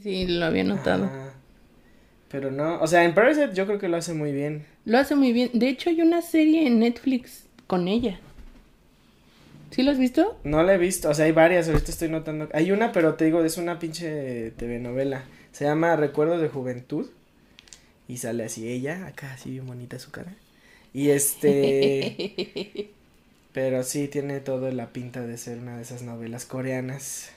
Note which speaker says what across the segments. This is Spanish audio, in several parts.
Speaker 1: Sí, lo había notado.
Speaker 2: Ajá. Pero no, o sea, en Parasite yo creo que lo hace muy bien.
Speaker 1: Lo hace muy bien. De hecho, hay una serie en Netflix con ella. ¿Sí lo has visto?
Speaker 2: No la he visto, o sea, hay varias, ahorita estoy notando. Hay una, pero te digo, es una pinche TV novela. Se llama Recuerdos de Juventud. Y sale así ella, acá así bien bonita su cara. Y este, pero sí tiene toda la pinta de ser una de esas novelas coreanas.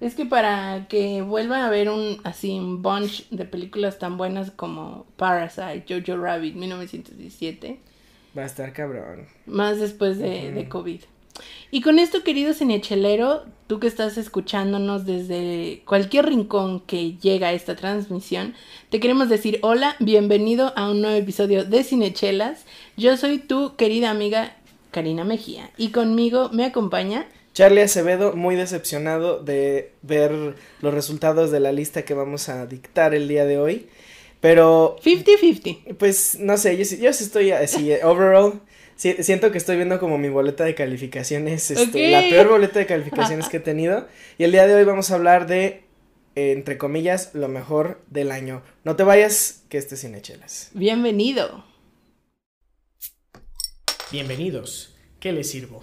Speaker 1: Es que para que vuelva a haber un así un bunch de películas tan buenas como Parasite, Jojo Rabbit, 1917,
Speaker 2: Va a estar cabrón.
Speaker 1: más después de, de. COVID. Y con esto, querido cinechelero, tú que estás escuchándonos desde cualquier rincón que llega a esta transmisión, te queremos decir hola, bienvenido a un nuevo episodio de Cinechelas. Yo soy tu querida amiga Karina Mejía y conmigo me acompaña
Speaker 2: Charlie Acevedo, muy decepcionado de ver los resultados de la lista que vamos a dictar el día de hoy. Pero
Speaker 1: 50-50.
Speaker 2: Pues no sé, yo, sí- yo sí estoy así, overall, sí- siento que estoy viendo como mi boleta de calificaciones, este, la peor boleta de calificaciones que he tenido. Y el día de hoy vamos a hablar de, eh, entre comillas, lo mejor del año. No te vayas, que este es Cinechelas.
Speaker 1: Bienvenido.
Speaker 2: Bienvenidos, ¿qué les sirvo?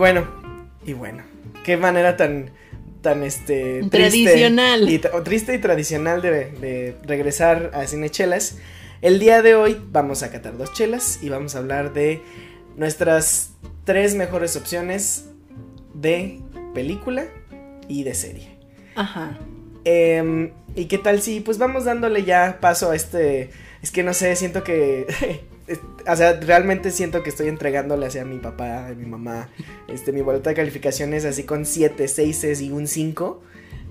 Speaker 2: Bueno, y bueno, qué manera tan, tan este, triste
Speaker 1: Tradicional.
Speaker 2: y o triste y tradicional de, de regresar a Cinechelas. El día de hoy vamos a catar dos chelas y vamos a hablar de nuestras tres mejores opciones de película y de serie.
Speaker 1: Ajá.
Speaker 2: Em, ¿Y qué tal si pues vamos dándole ya paso a este... Es que no sé, siento que... o sea, realmente siento que estoy entregándole hacia mi papá, a mi mamá, este, mi boleta de calificaciones así con 7, 6 y un 5.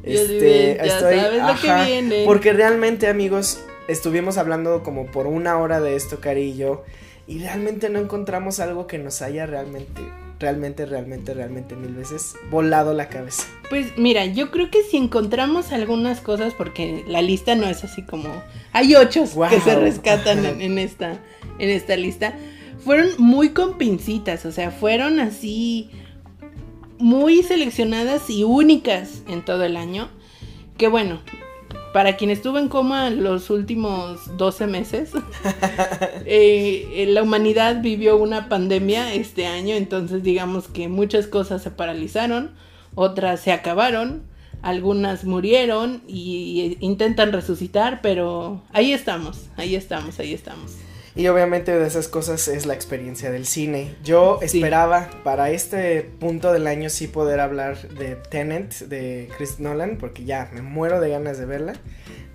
Speaker 1: Ya ves, ya sabes lo que viene.
Speaker 2: Porque realmente, amigos, estuvimos hablando como por una hora de esto, Cari y yo, y realmente no encontramos algo que nos haya realmente, realmente, realmente, realmente mil veces volado la cabeza.
Speaker 1: Pues mira, yo creo que si encontramos algunas cosas, porque la lista no es así como... Hay ocho que se rescatan en, en esta, en esta lista. Fueron muy con pincitas, o sea, fueron así muy seleccionadas y únicas en todo el año. Que bueno, para quien estuvo en coma los últimos 12 meses, eh, la humanidad vivió una pandemia este año, entonces digamos que muchas cosas se paralizaron, otras se acabaron, algunas murieron y intentan resucitar, pero ahí estamos, ahí estamos, ahí estamos.
Speaker 2: Y obviamente de esas cosas es la experiencia del cine. Yo
Speaker 1: Sí.
Speaker 2: esperaba para este punto del año sí poder hablar de Tenet de Chris Nolan, porque ya me muero de ganas de verla.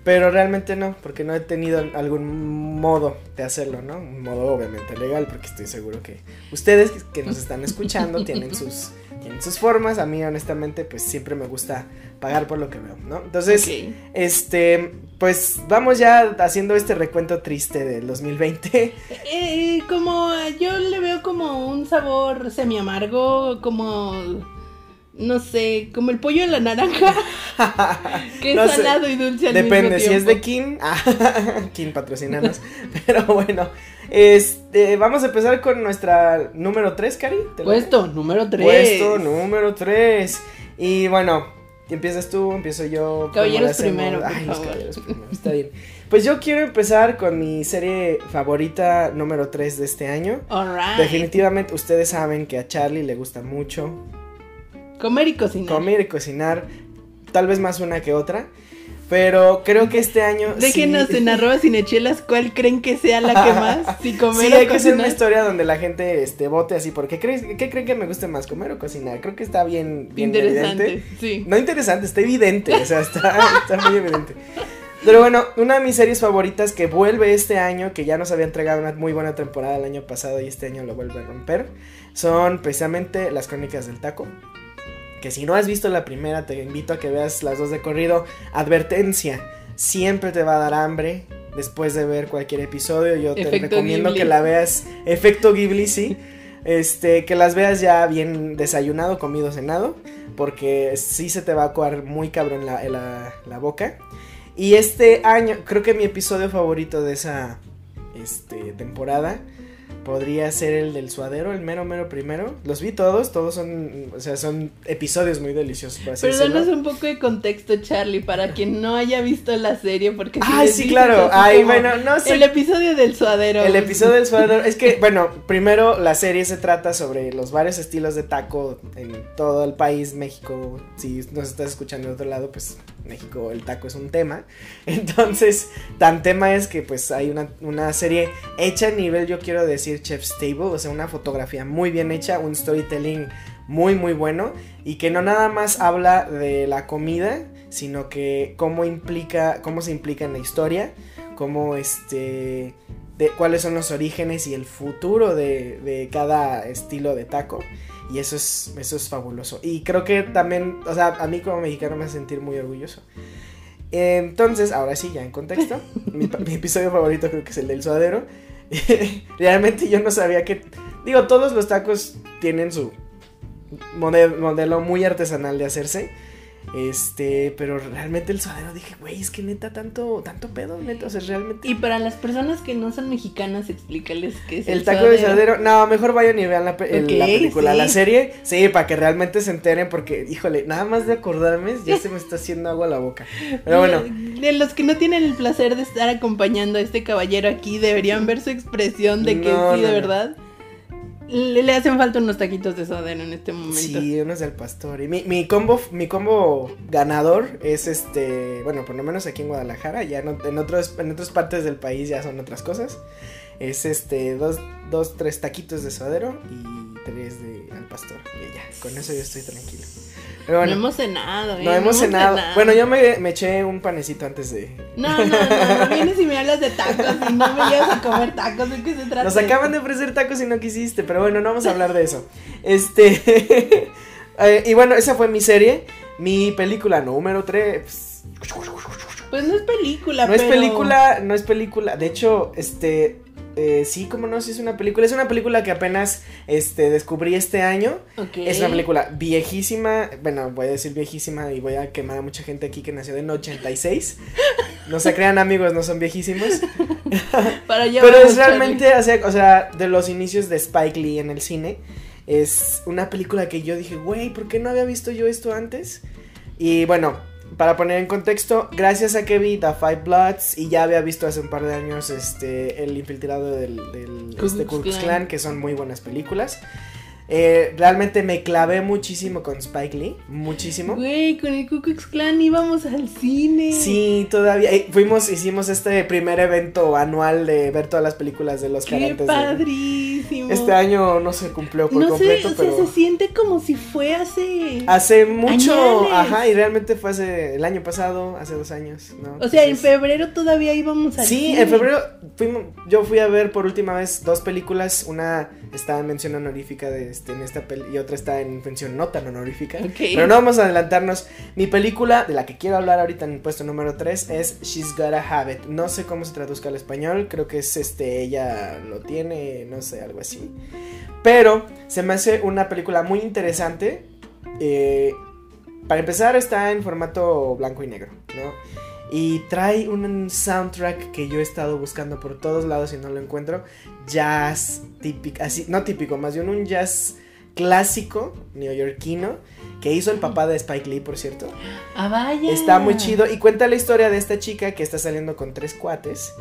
Speaker 2: Pero realmente no, porque no he tenido algún modo de hacerlo, ¿no? Un modo obviamente legal, porque estoy seguro que ustedes que nos están escuchando tienen sus, tienen sus formas. A mí honestamente pues siempre me gusta pagar por lo que veo, ¿no? Entonces... Este, pues vamos ya haciendo este recuento triste del 2020.
Speaker 1: Eh, como yo le veo como un sabor semi amargo, como no sé, como el pollo en la naranja, que es
Speaker 2: No sé,
Speaker 1: salado y dulce al
Speaker 2: Depende,
Speaker 1: mismo
Speaker 2: si es de
Speaker 1: tiempo.
Speaker 2: King, ah, King patrocinanos. Pero bueno, este, vamos a empezar con nuestra número 3, Cari. ¿te la-
Speaker 1: Puesto número 3.
Speaker 2: Puesto número 3. Y bueno, empiezas tú, empiezo yo.
Speaker 1: Caballeros primero, por
Speaker 2: Ay, los caballeros primero, está bien. Pues yo quiero empezar con mi serie favorita número 3 de este año.
Speaker 1: Alright.
Speaker 2: Definitivamente ustedes saben que a Charlie le gusta mucho
Speaker 1: Comer y cocinar.
Speaker 2: comer y cocinar, tal vez más una que otra, pero creo que este año
Speaker 1: Déjenos
Speaker 2: sí,
Speaker 1: en arroba cinechelas cuál creen que sea la que más. Si comer
Speaker 2: sí,
Speaker 1: o
Speaker 2: hay que hacer una historia donde la gente este vote así, porque ¿qué, qué creen que me guste más, comer o cocinar? Creo que está bien, bien
Speaker 1: Interesante,
Speaker 2: evidente.
Speaker 1: sí.
Speaker 2: No interesante, está evidente, o sea, está, está muy evidente. Pero bueno, una de mis series favoritas que vuelve este año, que ya nos había entregado una muy buena temporada el año pasado y este año lo vuelve a romper, son precisamente Las Crónicas del Taco. Que si no has visto la primera, te invito a que veas las dos de corrido. Advertencia, siempre te va a dar hambre después de ver cualquier episodio. Yo te recomiendo
Speaker 1: Ghibli.
Speaker 2: que la veas. Efecto Ghibli, sí. Este, que las veas ya bien desayunado, comido, cenado. Porque sí se te va a coar muy cabrón la, la, la boca. Y este año, creo que mi episodio favorito de esa este, temporada podría ser el del suadero, el mero mero primero. Los vi todos, todos son, o sea, son episodios muy deliciosos, por así
Speaker 1: Pero danos un poco de contexto, Charlie, para quien no haya visto la serie, porque si
Speaker 2: Ay,
Speaker 1: les
Speaker 2: sí, claro. Ay, bueno, no sé.
Speaker 1: El episodio del suadero.
Speaker 2: El episodio del suadero. Es que, bueno, primero la serie se trata sobre los varios estilos de taco en todo el país, México. Si nos estás escuchando de otro lado, pues México el taco es un tema. Entonces, tan tema es que pues hay una, una serie hecha a nivel, yo quiero decir, Chef's Table. O sea, una fotografía muy bien hecha, un storytelling muy muy bueno. Y que no nada más habla de la comida, sino que cómo implica, cómo se implica en la historia. Cómo este de cuáles son los orígenes y el futuro de, de cada estilo de taco. Y eso es, eso es fabuloso. Y creo que también, o sea, a mí como mexicano me hace sentir muy orgulloso. Entonces, ahora sí, ya en contexto, mi, episodio favorito creo que es el del suadero. Realmente yo no sabía que, digo, todos los tacos tienen su mode- modelo muy artesanal de hacerse. Este, pero realmente el suadero dije, güey, es que neta tanto, tanto pedo, neta, o sea, realmente.
Speaker 1: Y para las personas que no son mexicanas, explícales qué es
Speaker 2: El taco de suadero, no, mejor vayan y vean la, pe- el- la
Speaker 1: Ok,
Speaker 2: película,
Speaker 1: sí.
Speaker 2: la serie, sí, para que realmente se enteren, porque, híjole, nada más de acordarme, ya se me está haciendo agua la boca. Pero bueno,
Speaker 1: De los que no tienen el placer de estar acompañando a este caballero aquí, deberían ver su expresión de que
Speaker 2: No,
Speaker 1: sí,
Speaker 2: no,
Speaker 1: de verdad. Le, hacen falta unos taquitos de suadero en este momento.
Speaker 2: sí, unos del pastor. Y mi, mi combo, mi combo ganador es este, bueno, por lo menos aquí en Guadalajara, ya no- en, otros, en otras partes del país ya son otras cosas. Es este, dos, dos, tres taquitos de suadero y tres de al pastor. Y ya, con eso yo estoy tranquilo. Bueno.
Speaker 1: no hemos cenado, ¿eh?
Speaker 2: No hemos cenado. Bueno, yo me, me eché un panecito antes de.
Speaker 1: No, no, no, no vienes y me hablas de tacos y no me llevas a comer tacos, ¿de qué se trata?
Speaker 2: Nos acaban de ofrecer tacos y no quisiste, pero bueno, no vamos a hablar de eso. Este. eh, y bueno, esa fue mi serie. Mi película número 3.
Speaker 1: Pues no es película,
Speaker 2: No es película, no es película. De hecho, este. Eh, sí, como no, sí es una película. Es una película que apenas este, descubrí este año. Es una película viejísima, bueno, voy a decir viejísima y voy a quemar a mucha gente aquí que nació en 86. No se crean amigos, no son viejísimos.
Speaker 1: Para
Speaker 2: Pero es realmente, o sea, o sea, de los inicios de Spike Lee en el cine. Es una película que yo dije, güey, ¿por qué no había visto yo esto antes? Y bueno, para poner en contexto, gracias a que vi The Five Bloods y ya había visto hace un par de años este El infiltrado del, del
Speaker 1: Ku
Speaker 2: este,
Speaker 1: Klux. Klan,
Speaker 2: que son muy buenas películas. Eh, realmente me clavé muchísimo con Spike Lee, muchísimo.
Speaker 1: Güey, con el Ku Klux Klan íbamos al cine.
Speaker 2: Sí, todavía eh, fuimos, hicimos este primer evento anual de ver todas las películas de los
Speaker 1: Qué
Speaker 2: de-
Speaker 1: padrísimo.
Speaker 2: Este año no se cumplió por
Speaker 1: no
Speaker 2: completo,
Speaker 1: sé, o sea, se siente como si fue hace...
Speaker 2: hace mucho,
Speaker 1: Añales.
Speaker 2: ajá, y realmente fue hace el año pasado, hace dos años, ¿no?
Speaker 1: O sea, en febrero todavía íbamos al
Speaker 2: Sí,
Speaker 1: cine.
Speaker 2: en febrero fuimos, yo fui a ver por última vez dos películas, una está en mención honorífica de este, en esta peli y otra está en mención no tan honorífica. Pero no vamos a adelantarnos. Mi película de la que quiero hablar ahorita en el puesto número 3 es She's Gotta Have It. No sé cómo se traduzca al español, creo que es este, ella lo tiene, no sé, algo así. Pero se me hace una película muy interesante. eh, para empezar está en formato blanco y negro, ¿no? Y trae un soundtrack que yo he estado buscando por todos lados y no lo encuentro. Jazz típico, así, no típico, más bien un jazz clásico neoyorquino que hizo el papá de Spike Lee, por cierto.
Speaker 1: Ah, vaya.
Speaker 2: Está muy chido y cuenta la historia de esta chica que está saliendo con tres cuates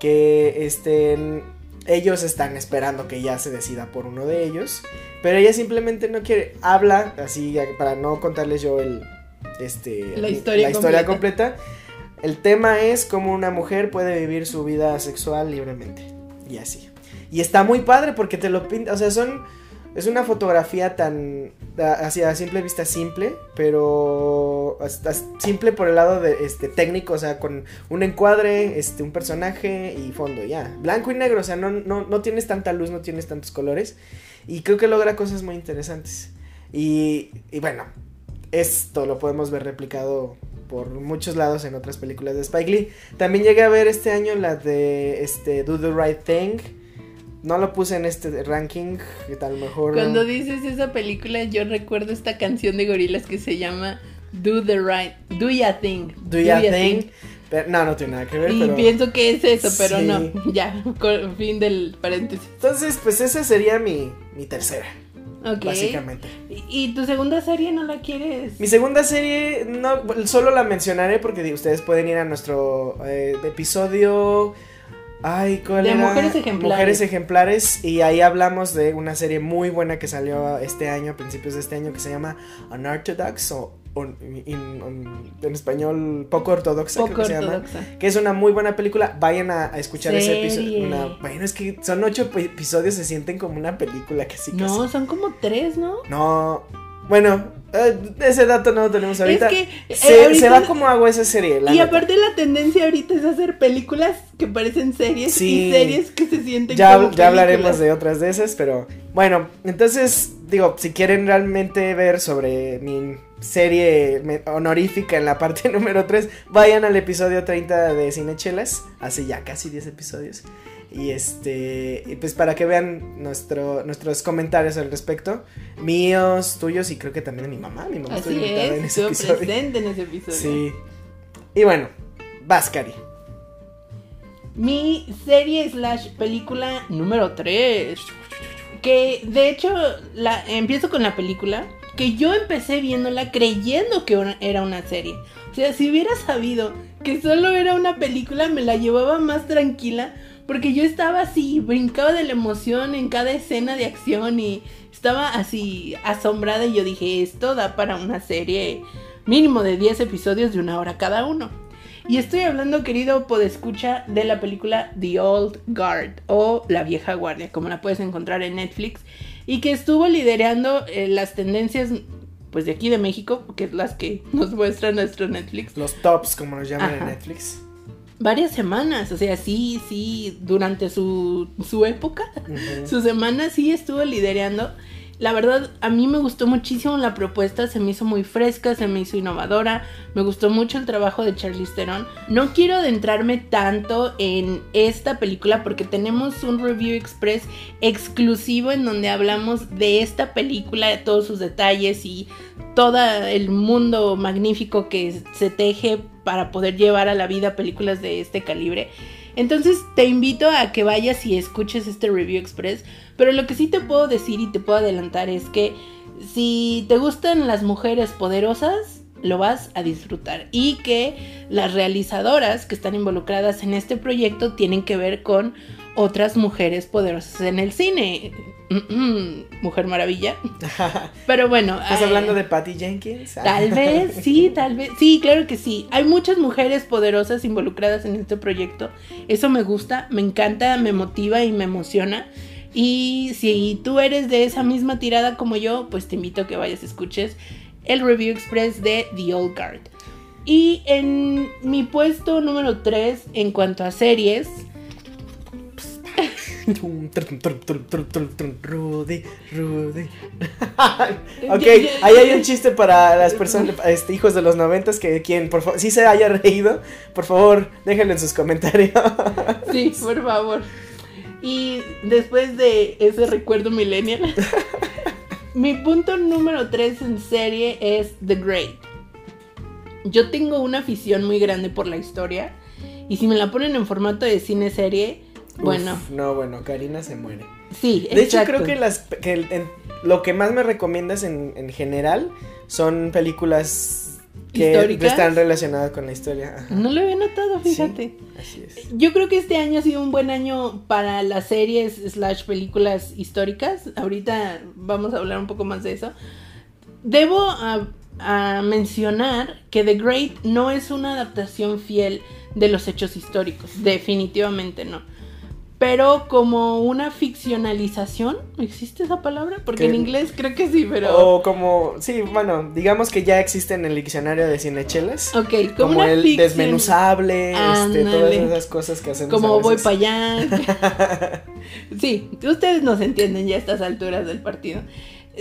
Speaker 2: que este ellos están esperando que ya se decida por uno de ellos, pero ella simplemente no quiere, habla así para no contarles yo el este
Speaker 1: La historia completa.
Speaker 2: completa. El tema es cómo una mujer puede vivir su vida sexual libremente y así. Y está muy padre porque te lo pinta, o sea, son es una fotografía tan hacia simple vista simple, pero hasta simple por el lado de este técnico, o sea, con un encuadre, este un personaje y fondo, ya. Blanco y negro, o sea, no, no, no tienes tanta luz, no tienes tantos colores y creo que logra cosas muy interesantes. Y, y bueno, esto lo podemos ver replicado por muchos lados en otras películas de Spike Lee. También llegué a ver este año la de este Do the Right Thing no lo puse en este ranking, que tal mejor.
Speaker 1: Cuando dices esa película, yo recuerdo esta canción de gorilas que se llama Do the Right, Do Ya Thing.
Speaker 2: Do, ya, thing. no, no tiene nada que ver.
Speaker 1: Y pienso que es eso, pero no. Ya, fin del paréntesis.
Speaker 2: Entonces, pues esa sería mi, mi tercera. Okay. Básicamente.
Speaker 1: ¿Y tu segunda serie no la quieres?
Speaker 2: Mi segunda serie no solo la mencionaré porque ustedes pueden ir a nuestro eh, episodio Ay, ¿cuál
Speaker 1: de Mujeres Ejemplares.
Speaker 2: Mujeres Ejemplares. Y ahí hablamos de una serie muy buena que salió este año, a principios de este año, que se llama Unorthodox o en español poco ortodoxa,
Speaker 1: creo
Speaker 2: que se llama. Que es una muy buena película. Vayan a, escuchar ese episodio. bueno, es que son ocho episodios, se sienten como una película casi.
Speaker 1: No, son como tres, ¿no?
Speaker 2: No. Bueno, eh, ese dato no lo tenemos ahorita. Es que, eh, se, va como agua esa serie.
Speaker 1: y aparte la tendencia ahorita es hacer películas que parecen series y series que se sienten
Speaker 2: ya,
Speaker 1: como
Speaker 2: Ya hablaremos de otras de esas, pero bueno, entonces digo, si quieren realmente ver sobre mi serie honorífica en la parte número 3, vayan al episodio 30 de Cinechelas, hace ya casi 10 episodios. Y este, y pues para que vean nuestro, nuestros comentarios al respecto, míos, tuyos y creo que también de mi mamá. Mi mamá
Speaker 1: estuvo en ese episodio. presente en ese episodio.
Speaker 2: Sí. Y bueno, Vascari.
Speaker 1: Mi serie slash película número 3. Que de hecho, la, empiezo con la película. Que yo empecé viéndola creyendo que era una serie. O sea, si hubiera sabido que solo era una película, me la llevaba más tranquila porque yo estaba así, brincaba de la emoción en cada escena de acción y estaba así asombrada y yo dije, esto da para una serie mínimo de 10 episodios de una hora cada uno. Y estoy hablando, querido podescucha, de la película The Old Guard o La Vieja Guardia, como la puedes encontrar en Netflix, y que estuvo liderando eh, las tendencias pues de aquí de México, que es las que nos muestra nuestro Netflix.
Speaker 2: Los tops, como nos llaman en Netflix
Speaker 1: varias semanas, o sea, sí, sí, durante su, su época, su semana sí estuvo liderando. La verdad, a mí me gustó muchísimo la propuesta, se me hizo muy fresca, se me hizo innovadora, me gustó mucho el trabajo de Charlize Theron. No quiero adentrarme tanto en esta película porque tenemos un review express exclusivo en donde hablamos de esta película, de todos sus detalles y todo el mundo magnífico que se teje para poder llevar a la vida películas de este calibre. Entonces te invito a que vayas y escuches este review express. Pero lo que sí te puedo decir y te puedo adelantar es que si te gustan las mujeres poderosas, lo vas a disfrutar. Y que las realizadoras que están involucradas en este proyecto tienen que ver con otras mujeres poderosas en el cine. Mujer Maravilla. Pero bueno.
Speaker 2: ¿Estás hablando de Patty Jenkins?
Speaker 1: Tal vez, sí, tal vez. Sí, claro que sí. Hay muchas mujeres poderosas involucradas en este proyecto. Eso me gusta, me encanta, me motiva y me emociona. Y si tú eres de esa misma tirada como yo, pues te invito a que vayas, escuches el Review Express de The Old Guard. Y en mi puesto número 3 en cuanto a series,
Speaker 2: Rudy, Rudy. ok, ahí hay un chiste para las personas, este, hijos de los noventas que quien, por favor, si se haya reído, por favor, déjenlo en sus comentarios.
Speaker 1: sí, por favor. Y después de ese recuerdo millennial, mi punto número 3 en serie es The Great. Yo tengo una afición muy grande por la historia. Y si me la ponen en formato de cine serie, bueno.
Speaker 2: no, bueno, Karina se muere.
Speaker 1: Sí,
Speaker 2: De hecho, creo que las que lo que más me recomiendas en, en general son películas que están relacionadas con la historia.
Speaker 1: No lo había notado, fíjate.
Speaker 2: así es.
Speaker 1: Yo creo que este año ha sido un buen año para las series slash películas históricas. Ahorita vamos a hablar un poco más de eso. Debo a, a mencionar que The Great no es una adaptación fiel de los hechos históricos. Definitivamente no pero como una ficcionalización, ¿existe esa palabra? Porque
Speaker 2: Que-
Speaker 1: en inglés creo que sí, pero...
Speaker 2: O como, sí, bueno, digamos que ya existe en el diccionario de cinechelas.
Speaker 1: ok, como,
Speaker 2: Como
Speaker 1: una
Speaker 2: el
Speaker 1: ficción-
Speaker 2: desmenuzable, este, todas esas cosas que hacemos.
Speaker 1: Como voy para allá. sí, ustedes nos entienden ya a estas alturas del partido.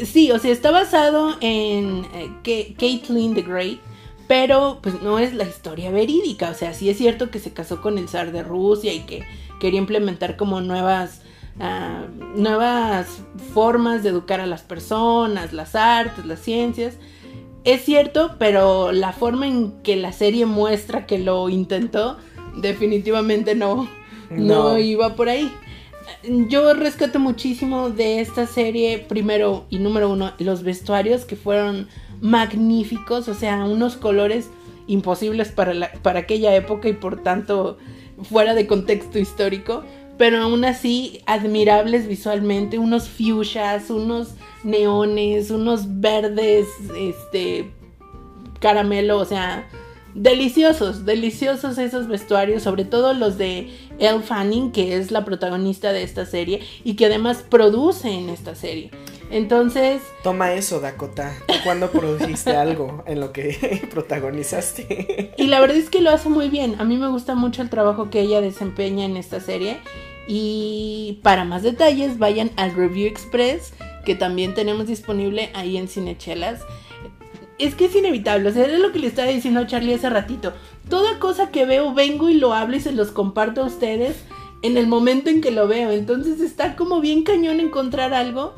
Speaker 1: Sí, o sea, está basado en eh, Caitlyn the Great, pero pues no es la historia verídica. O sea, sí es cierto que se casó con el zar de Rusia y que quería implementar como nuevas, ah, nuevas formas de educar a las personas, las artes, las ciencias. Es cierto, pero la forma en que la serie muestra que lo intentó, definitivamente no, no,
Speaker 2: No.
Speaker 1: iba por ahí. Yo rescato muchísimo de esta serie, primero y número uno, los vestuarios que fueron magníficos, o sea, unos colores imposibles para, la- para aquella época y por tanto fuera de contexto histórico, pero aún así admirables visualmente, unos fuchsias, unos neones, unos verdes, este, caramelo, o sea, deliciosos, deliciosos esos vestuarios, sobre todo los de Elle Fanning, que es la protagonista de esta serie y que además produce en esta serie. Entonces,
Speaker 2: Toma eso, Dakota. ¿Tú cuándo produjiste algo en lo que protagonizaste?
Speaker 1: y la verdad es que lo hace muy bien. A mí me gusta mucho el trabajo que ella desempeña en esta serie. Y para más detalles, vayan al Review Express, que también tenemos disponible ahí en Cinechelas. Es que es inevitable, o sea, es lo que le estaba diciendo a Charlie hace ratito. Toda cosa que veo, vengo y lo hablo y se los comparto a ustedes en el momento en que lo veo. Entonces está como bien cañón encontrar algo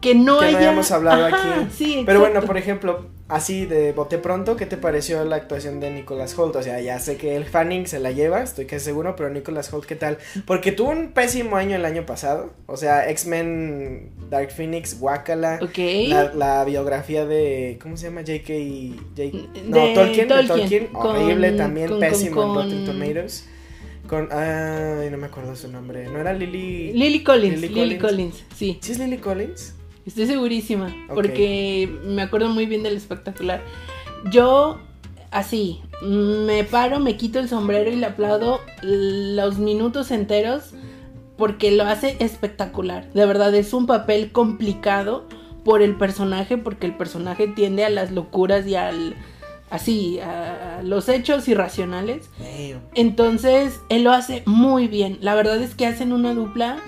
Speaker 1: que no
Speaker 2: que
Speaker 1: haya...
Speaker 2: no hayamos hablado
Speaker 1: Ajá,
Speaker 2: aquí.
Speaker 1: Sí,
Speaker 2: Pero bueno, por ejemplo, así de bote pronto, ¿qué te pareció la actuación de Nicholas Holt? O sea, ya sé que el Fanning se la lleva, estoy casi seguro, pero Nicholas Holt, ¿qué tal? Porque tuvo un pésimo año el año pasado. O sea, X-Men, Dark Phoenix, Wakala.
Speaker 1: Ok.
Speaker 2: La, la biografía de. ¿Cómo se llama? J.K. J- no,
Speaker 1: De
Speaker 2: Tolkien, de
Speaker 1: Tolkien, con-
Speaker 2: horrible también,
Speaker 1: con-
Speaker 2: pésimo
Speaker 1: con-
Speaker 2: en Rotten Tomatoes. Con. Ay, no me acuerdo su nombre. ¿No era Lily.
Speaker 1: Lily Collins,
Speaker 2: Lily
Speaker 1: Lily,
Speaker 2: Collins.
Speaker 1: Collins, sí.
Speaker 2: ¿Sí es Lily Collins?
Speaker 1: Estoy segurísima, porque me acuerdo muy bien del espectacular. Yo, así, me paro, me quito el sombrero y le aplaudo los minutos enteros porque lo hace espectacular. De verdad, es un papel complicado por el personaje, porque el personaje tiende a las locuras y al... Así, a los hechos irracionales. Entonces, él lo hace muy bien. La verdad es que hacen una dupla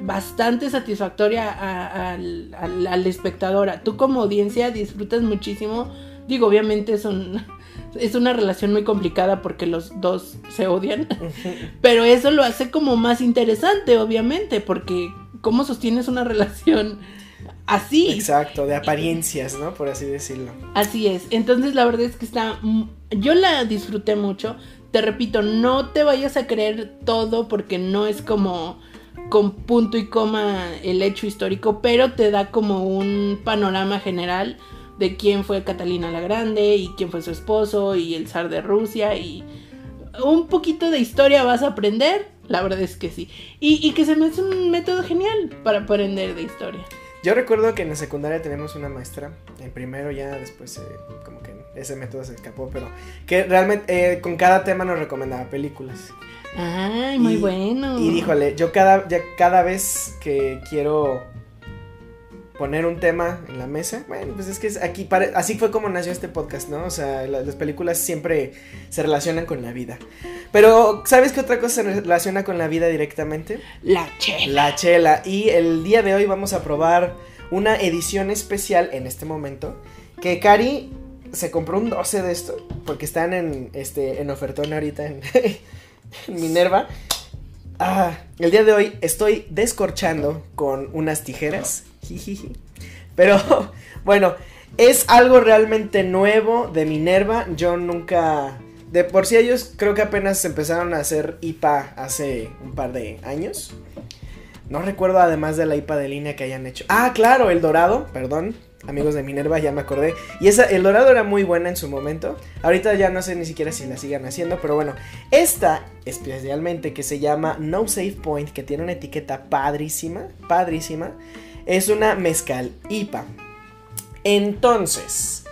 Speaker 1: bastante satisfactoria a- al, al- al espectador. Tú como audiencia disfrutas muchísimo. Digo, obviamente es, un, es una relación muy complicada porque los dos se odian. Pero eso lo hace como más interesante, obviamente, porque ¿cómo sostienes una relación así?
Speaker 2: Exacto, de apariencias, ¿no? Por así decirlo.
Speaker 1: Así es. Entonces la verdad es que está... Yo la disfruté mucho. Te repito, no te vayas a creer todo porque no es como con punto y coma el hecho histórico, pero te da como un panorama general de quién fue Catalina la Grande y quién fue su esposo y el zar de Rusia y un poquito de historia vas a aprender. La verdad es que sí. Y, que se me hace un método genial para aprender de historia.
Speaker 2: Yo recuerdo que en la secundaria tenemos una maestra, en primero ya, después eh, como que ese método se escapó, pero que realmente eh, con cada tema nos recomendaba películas.
Speaker 1: Ay, muy
Speaker 2: Y-
Speaker 1: bueno.
Speaker 2: Y díjole, yo cada, ya cada vez que quiero poner un tema en la mesa, bueno, pues es que es aquí, así fue como nació este podcast, ¿no? O sea, la- las películas siempre se relacionan con la vida. Pero, ¿sabes qué otra cosa se relaciona con la vida directamente?
Speaker 1: La chela.
Speaker 2: La chela. Y el día de hoy vamos a probar una edición especial en este momento. Que Cari se compró un 12 de esto. Porque están en, este, en ofertón ahorita en Minerva. Ah, el día de hoy estoy descorchando con unas tijeras. Pero bueno, es algo realmente nuevo de Minerva. Yo nunca... De por sí ellos creo que apenas empezaron a hacer IPA hace un par de años. No recuerdo además de la IPA de línea que hayan hecho. Ah, claro, el dorado, perdón. Amigos de Minerva, ya me acordé. Y esa, el dorado era muy buena en su momento. Ahorita ya no sé ni siquiera si la sigan haciendo, pero bueno. Esta, especialmente, que se llama No Save Point, que tiene una etiqueta padrísima, padrísima, es una mezcal IPA. Entonces,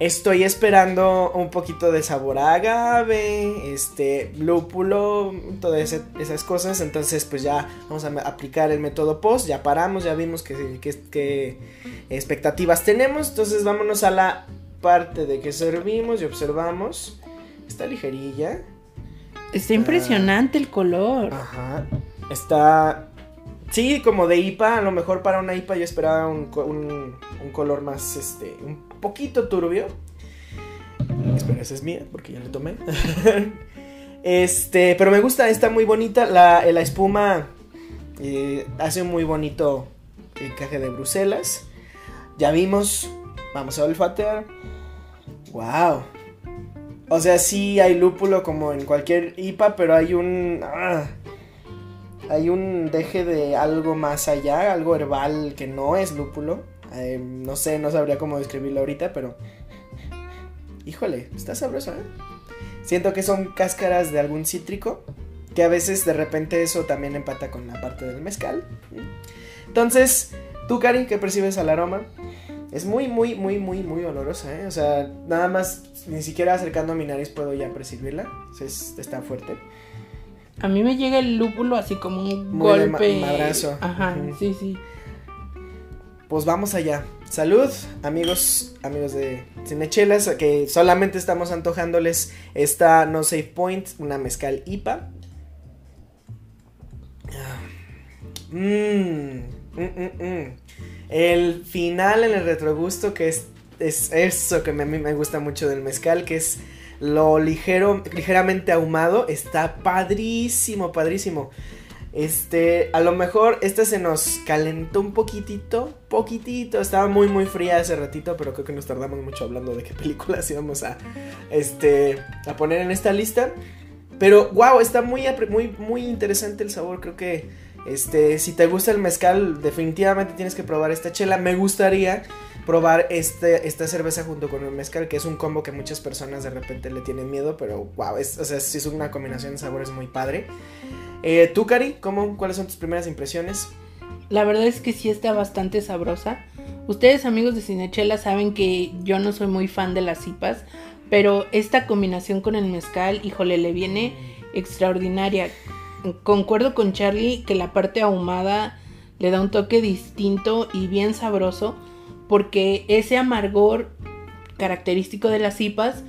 Speaker 2: Estoy esperando un poquito de sabor a agave, este, lúpulo, todas esas cosas. Entonces, pues ya vamos a aplicar el método post. Ya paramos, ya vimos qué expectativas tenemos. Entonces, vámonos a la parte de que servimos y observamos. Está ligerilla.
Speaker 1: Está impresionante el color.
Speaker 2: Ajá. Está. Sí, como de IPA. A lo mejor para una IPA yo esperaba un, un color más, este, un poquito turbio. Espera, esa es mía, porque ya le tomé. este, pero me gusta, está muy bonita. La, la espuma eh, hace un muy bonito encaje de Bruselas. Ya vimos, vamos a olfatear. ¡Wow! O sea, sí hay lúpulo como en cualquier IPA, pero hay un... Ah, hay un deje de algo más allá, algo herbal que no es lúpulo. Eh, no sé, no sabría cómo describirlo ahorita, pero... Híjole, está sabroso, ¿eh? Siento que son cáscaras de algún cítrico, que a veces de repente eso también empata con la parte del mezcal. Entonces, tú, Cari, ¿qué percibes al aroma? Es muy, muy, muy, muy, muy olorosa, ¿eh? O sea, nada más, ni siquiera acercando a mi nariz puedo ya percibirla. está fuerte.
Speaker 1: A mí me llega el lúpulo así como un golpe.
Speaker 2: madrazo.
Speaker 1: Ajá, sí, sí
Speaker 2: pues vamos allá. Salud, amigos, amigos de Cinechelas, que solamente estamos antojándoles esta No Safe Point, una mezcal IPA. Mmm, el final en el retrogusto, que es, es eso que a mí me gusta mucho del mezcal, que es lo ligero, ligeramente ahumado, está padrísimo, padrísimo. Este, a lo mejor esta se nos calentó un poquitito, poquitito. Estaba muy, muy fría hace ratito, pero creo que nos tardamos mucho hablando de qué películas íbamos a, este, a poner en esta lista. Pero, wow, está muy, muy, muy interesante el sabor. Creo que, este, si te gusta el mezcal, definitivamente tienes que probar esta chela. Me gustaría probar este, esta cerveza junto con el mezcal, que es un combo que muchas personas de repente le tienen miedo, pero wow, es, o sea, es una combinación de sabores muy padre. Eh, ¿Tú, Cari, cómo, cuáles son tus primeras impresiones?
Speaker 1: La verdad es que sí está bastante sabrosa. Ustedes, amigos de Cinechela, saben que yo no soy muy fan de las cipas, pero esta combinación con el mezcal, híjole, le viene extraordinaria. Concuerdo con Charlie que la parte ahumada le da un toque distinto y bien sabroso, porque ese amargor característico de las cipas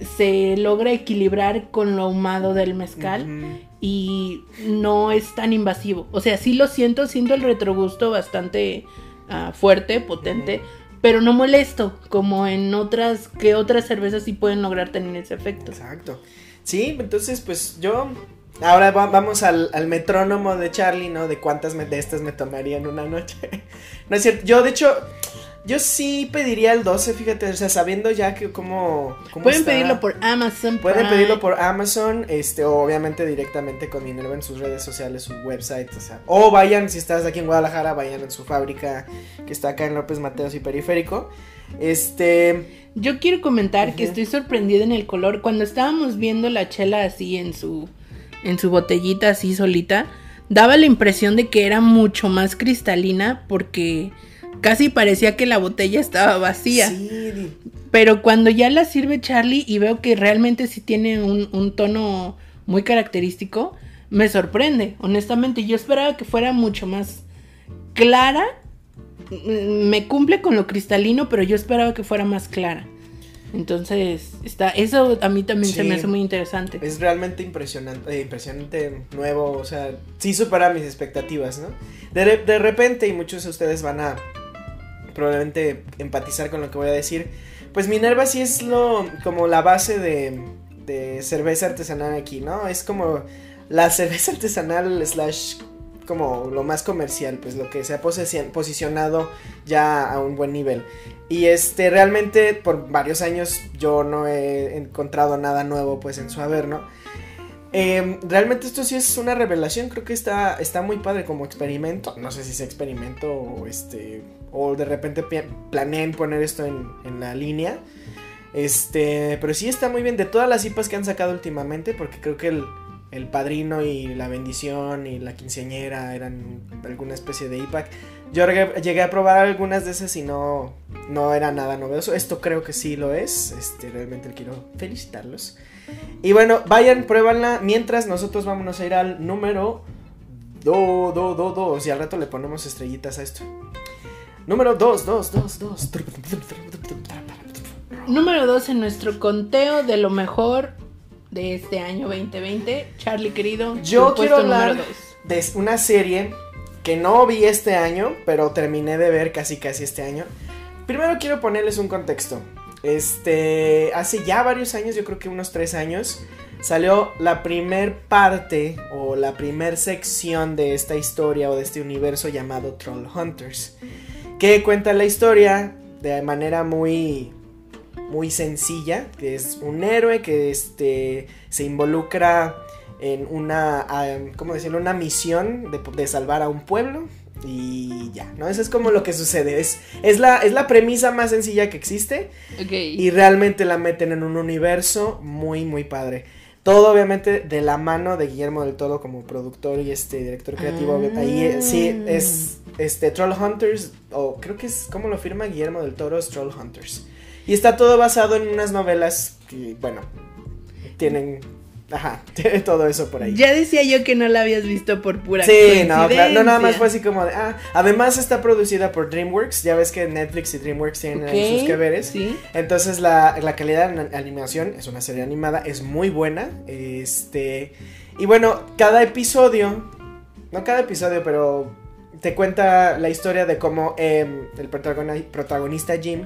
Speaker 1: se logra equilibrar con lo ahumado del mezcal y no es tan invasivo. O sea, sí lo siento, siento el retrogusto bastante ah, fuerte, potente, pero no molesto, como en otras, que otras cervezas sí pueden lograr tener ese efecto.
Speaker 2: Exacto. Sí, entonces pues yo... Ahora vamos al, al metrónomo de Charlie, ¿no? De cuántas de estas me tomaría en una noche. no es cierto. Yo, de hecho, yo sí pediría el 12, fíjate, o sea, sabiendo ya que cómo,
Speaker 1: Pueden pedirlo por Amazon.
Speaker 2: Pueden pedirlo por Amazon, este, o obviamente directamente con Minerva en sus redes sociales, su website, o sea, o vayan, si estás aquí en Guadalajara, vayan en su fábrica que está acá en López Mateos y Periférico. Este...
Speaker 1: Yo quiero comentar que estoy sorprendida en el color. Cuando estábamos viendo la chela así en su, en su botellita así solita, daba la impresión de que era mucho más cristalina porque Casi parecía que la botella estaba vacía. Pero cuando ya la sirve Charlie y veo que realmente sí tiene un, tono muy característico, me sorprende, honestamente. Yo esperaba que fuera mucho más clara. Mm, me cumple con lo cristalino, pero yo esperaba que fuera más clara. Entonces, está, eso a mí también se me hace muy interesante.
Speaker 2: Es realmente impresionante, eh, impresionante, nuevo, o sea, sí supera mis expectativas, ¿no? De, de repente, y muchos de ustedes van a probablemente empatizar con lo que voy a decir. Pues Minerva sí es lo como la base de, cerveza artesanal aquí, ¿no? Es como la cerveza artesanal slash como lo más comercial, pues lo que se ha posicionado ya a un buen nivel. Y este, realmente por varios años yo no he encontrado nada nuevo pues en su haber, ¿no? Em, realmente esto sí es una revelación, creo que está, está muy padre como experimento, no sé si es experimento o este o de repente planeen poner esto en, la línea. Este, pero sí está muy bien de todas las IPAs que han sacado últimamente, porque creo que el, padrino y la bendición y la quinceañera eran alguna especie de IPA. Yo llegué, a probar algunas de esas y no, no era nada novedoso. Esto creo que sí lo es. Este, realmente quiero felicitarlos. Y bueno, vayan, pruébanla. Mientras nosotros vámonos a ir al número 2, 2, 2, 2. Y al rato le ponemos estrellitas a esto. Número 2, 2, 2, 2.
Speaker 1: Número 2 en nuestro conteo de lo mejor de este año 2020. Charlie, querido.
Speaker 2: Yo quiero hablar de una serie que no vi este año, pero terminé de ver casi casi este año. Primero quiero ponerles un contexto. Este, hace ya varios años, yo creo que unos tres años, salió la primer parte o la primer sección de esta historia o de este universo llamado Troll Hunters, que cuenta la historia de manera muy muy sencilla, que es un héroe que este se involucra en una, ¿cómo decirlo? Una misión de, de salvar a un pueblo y ya, ¿no? Eso es como lo que sucede, es, es, la, es la premisa más sencilla que existe y realmente la meten en un universo muy, muy padre. Todo obviamente de la mano de Guillermo del Toro como productor y este director creativo.
Speaker 1: Ah.
Speaker 2: Ahí eh, sí es este Troll Hunters o creo que es como lo firma Guillermo del Toro es Troll Hunters. Y está todo basado en unas novelas que bueno, tienen ajá, tiene todo eso por ahí.
Speaker 1: Ya decía yo que no la habías visto por pura
Speaker 2: Sí, no, claro, no, nada más fue así como de, ah, además está producida por DreamWorks, ya ves que Netflix y DreamWorks tienen ahí sus que veres.
Speaker 1: Sí.
Speaker 2: Entonces la, la calidad en la animación es una serie animada, es muy buena. Este. Y bueno, cada episodio. No cada episodio, pero. Te cuenta la historia de cómo em, el protagoni- protagonista Jim.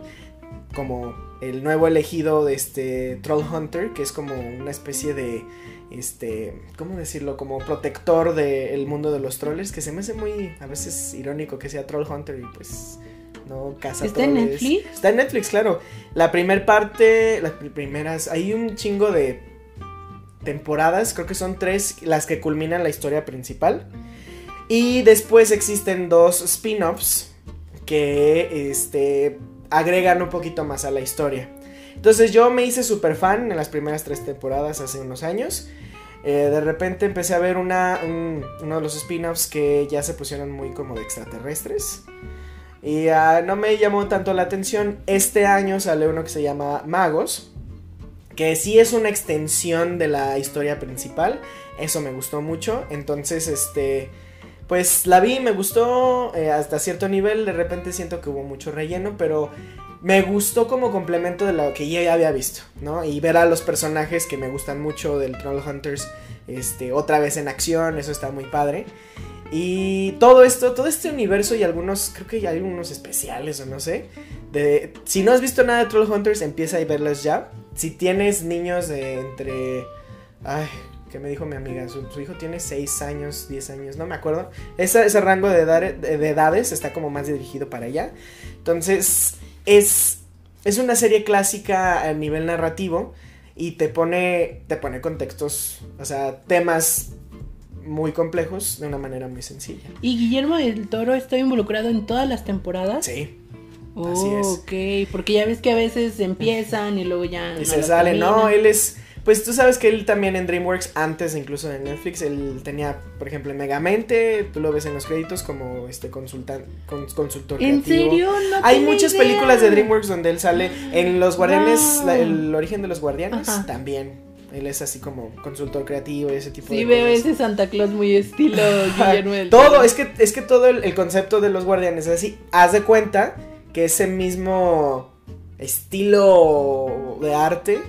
Speaker 2: Como el nuevo elegido de este Troll Hunter. Que es como una especie de. Este. ¿Cómo decirlo? Como protector del mundo de los trollers. Que se me hace muy. A veces irónico que sea Troll Hunter y pues. No caza
Speaker 1: ¿Está en. Netflix?
Speaker 2: Está en Netflix, claro. La primer parte, las pri- primeras, hay un chingo de temporadas, creo que son tres las que culminan la historia principal. Y después existen dos spin-offs que este, agregan un poquito más a la historia. Entonces yo me hice super fan en las primeras tres temporadas hace unos años. Eh, de repente empecé a ver una, un- uno de los spin-offs que ya se pusieron muy como de extraterrestres. Y ah, no me llamó tanto la atención. Este año sale uno que se llama Magos. Que sí es una extensión de la historia principal. Eso me gustó mucho. Entonces, este. Pues la vi, me gustó eh, hasta cierto nivel. De repente siento que hubo mucho relleno. Pero me gustó como complemento de lo que ya había visto. ¿no? Y ver a los personajes que me gustan mucho del Troll Hunters. Este, otra vez en acción. Eso está muy padre. Y todo esto, todo este universo y algunos, creo que hay algunos especiales o no sé. De, si no has visto nada de Troll Hunters, empieza a verlos ya. Si tienes niños de entre... Ay, ¿qué me dijo mi amiga? Su, su hijo tiene 6 años, 10 años, no me acuerdo. Ese, ese rango de, edad- de- de edades está como más dirigido para allá. Entonces, es, es una serie clásica a nivel narrativo y te pone, te pone contextos, o sea, temas muy complejos de una manera muy sencilla.
Speaker 1: ¿Y Guillermo del Toro está involucrado en todas las temporadas?
Speaker 2: Sí.
Speaker 1: Oh,
Speaker 2: así es.
Speaker 1: ok, porque ya ves que a veces empiezan y luego ya.
Speaker 2: Y
Speaker 1: no
Speaker 2: se sale, no, él es... Pues tú sabes que él también en DreamWorks, antes incluso de Netflix, él tenía, por ejemplo, en Megamente, tú lo ves en los créditos como este consultan, con- consultor
Speaker 1: ¿En
Speaker 2: creativo.
Speaker 1: serio? No
Speaker 2: Hay muchas
Speaker 1: idea.
Speaker 2: películas de DreamWorks donde él sale en Los Guardianes,
Speaker 1: Wow.
Speaker 2: la- el origen de los Guardianes,
Speaker 1: Ajá.
Speaker 2: también. Él es así como consultor creativo y ese tipo
Speaker 1: Sí,
Speaker 2: de
Speaker 1: veo
Speaker 2: cosas.
Speaker 1: ese Santa Claus muy estilo Guillermo del
Speaker 2: todo,
Speaker 1: Toro.
Speaker 2: es que, es que todo el, el concepto de los guardianes es así. Haz de cuenta que ese mismo estilo de arte